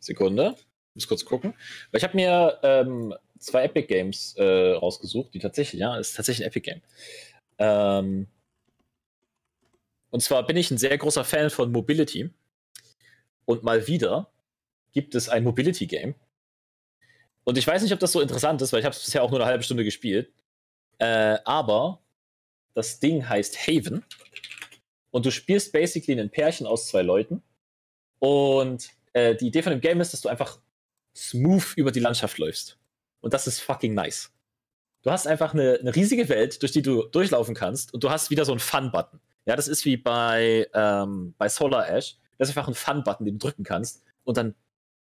Sekunde. Muss kurz gucken. Ich habe mir ähm, zwei Epic Games äh, rausgesucht, die tatsächlich, ja, ist tatsächlich ein Epic Game. Ähm, und zwar bin ich ein sehr großer Fan von Mobility. Und mal wieder gibt es ein Mobility Game. Und ich weiß nicht, ob das so interessant ist, weil ich habe es bisher auch nur eine halbe Stunde gespielt. Äh, aber das Ding heißt Haven. Und du spielst basically ein Pärchen aus zwei Leuten. Und äh, die Idee von dem Game ist, dass du einfach smooth über die Landschaft läufst. Und das ist fucking nice. Du hast einfach eine, eine riesige Welt, durch die du durchlaufen kannst und du hast wieder so einen Fun-Button. Ja, das ist wie bei, ähm, bei Solar Ash. Das ist einfach ein Fun-Button, den du drücken kannst und dann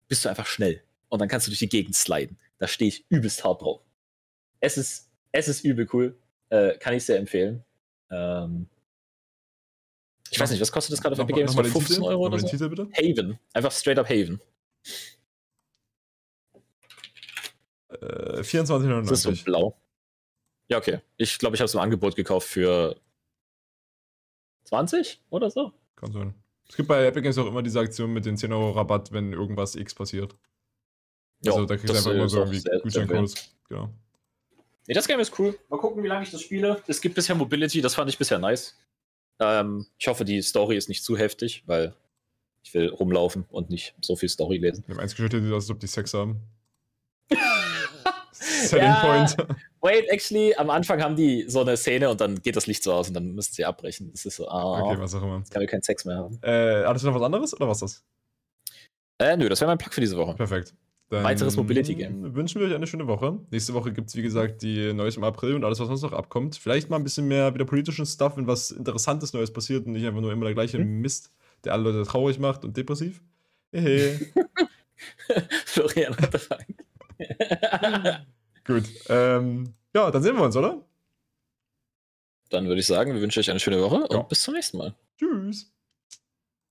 bist du einfach schnell. Und dann kannst du durch die Gegend sliden. Da stehe ich übelst hart drauf. Es ist, es ist übel cool. Äh, kann ich sehr empfehlen. Ähm, ich weiß nicht, was kostet das gerade auf Epic Games? Nochmal den 15 Titel? Euro oder so? Titel bitte? Haven. Einfach straight up Haven. Äh, Das ist so 24,99. blau. Ja, okay. Ich glaube, ich habe es im Angebot gekauft für 20 oder so. Kann sein. Es gibt bei Epic Games auch immer diese Aktion mit den 10 Euro Rabatt, wenn irgendwas X passiert. Ja, also da kriegst du einfach immer so irgendwie Gutscheincodes. Genau. Nee, das Game ist cool. Mal gucken, wie lange ich das spiele. Es gibt bisher Mobility, das fand ich bisher nice. Ähm, ich hoffe, die Story ist nicht zu heftig, weil ich will rumlaufen und nicht so viel Story lesen. Wir haben eins geschüttet, als ob die Sex haben. Selling Ja. Point. Wait, actually, am Anfang haben die so eine Szene und dann geht das Licht so aus und dann müssen sie abbrechen. Das ist so, ah, Okay, was auch immer. jetzt kann wir keinen Sex mehr haben. Äh, hattest du noch was anderes oder was das? Äh, nö, das wäre mein Plug für diese Woche. Perfekt. Dann Weiteres Mobility-Game. Wünschen wir euch eine schöne Woche. Nächste Woche gibt es, wie gesagt, die Neues im April und alles, was sonst noch abkommt. Vielleicht mal ein bisschen mehr wieder politischen Stuff, wenn was Interessantes Neues passiert und nicht einfach nur immer der gleiche Mhm. Mist, der alle Leute traurig macht und depressiv. Hehe. Florian hat angefangen. Gut. Ähm, ja, dann sehen wir uns, oder? Dann würde ich sagen, wir wünschen euch eine schöne Woche Ja. und bis zum nächsten Mal. Tschüss.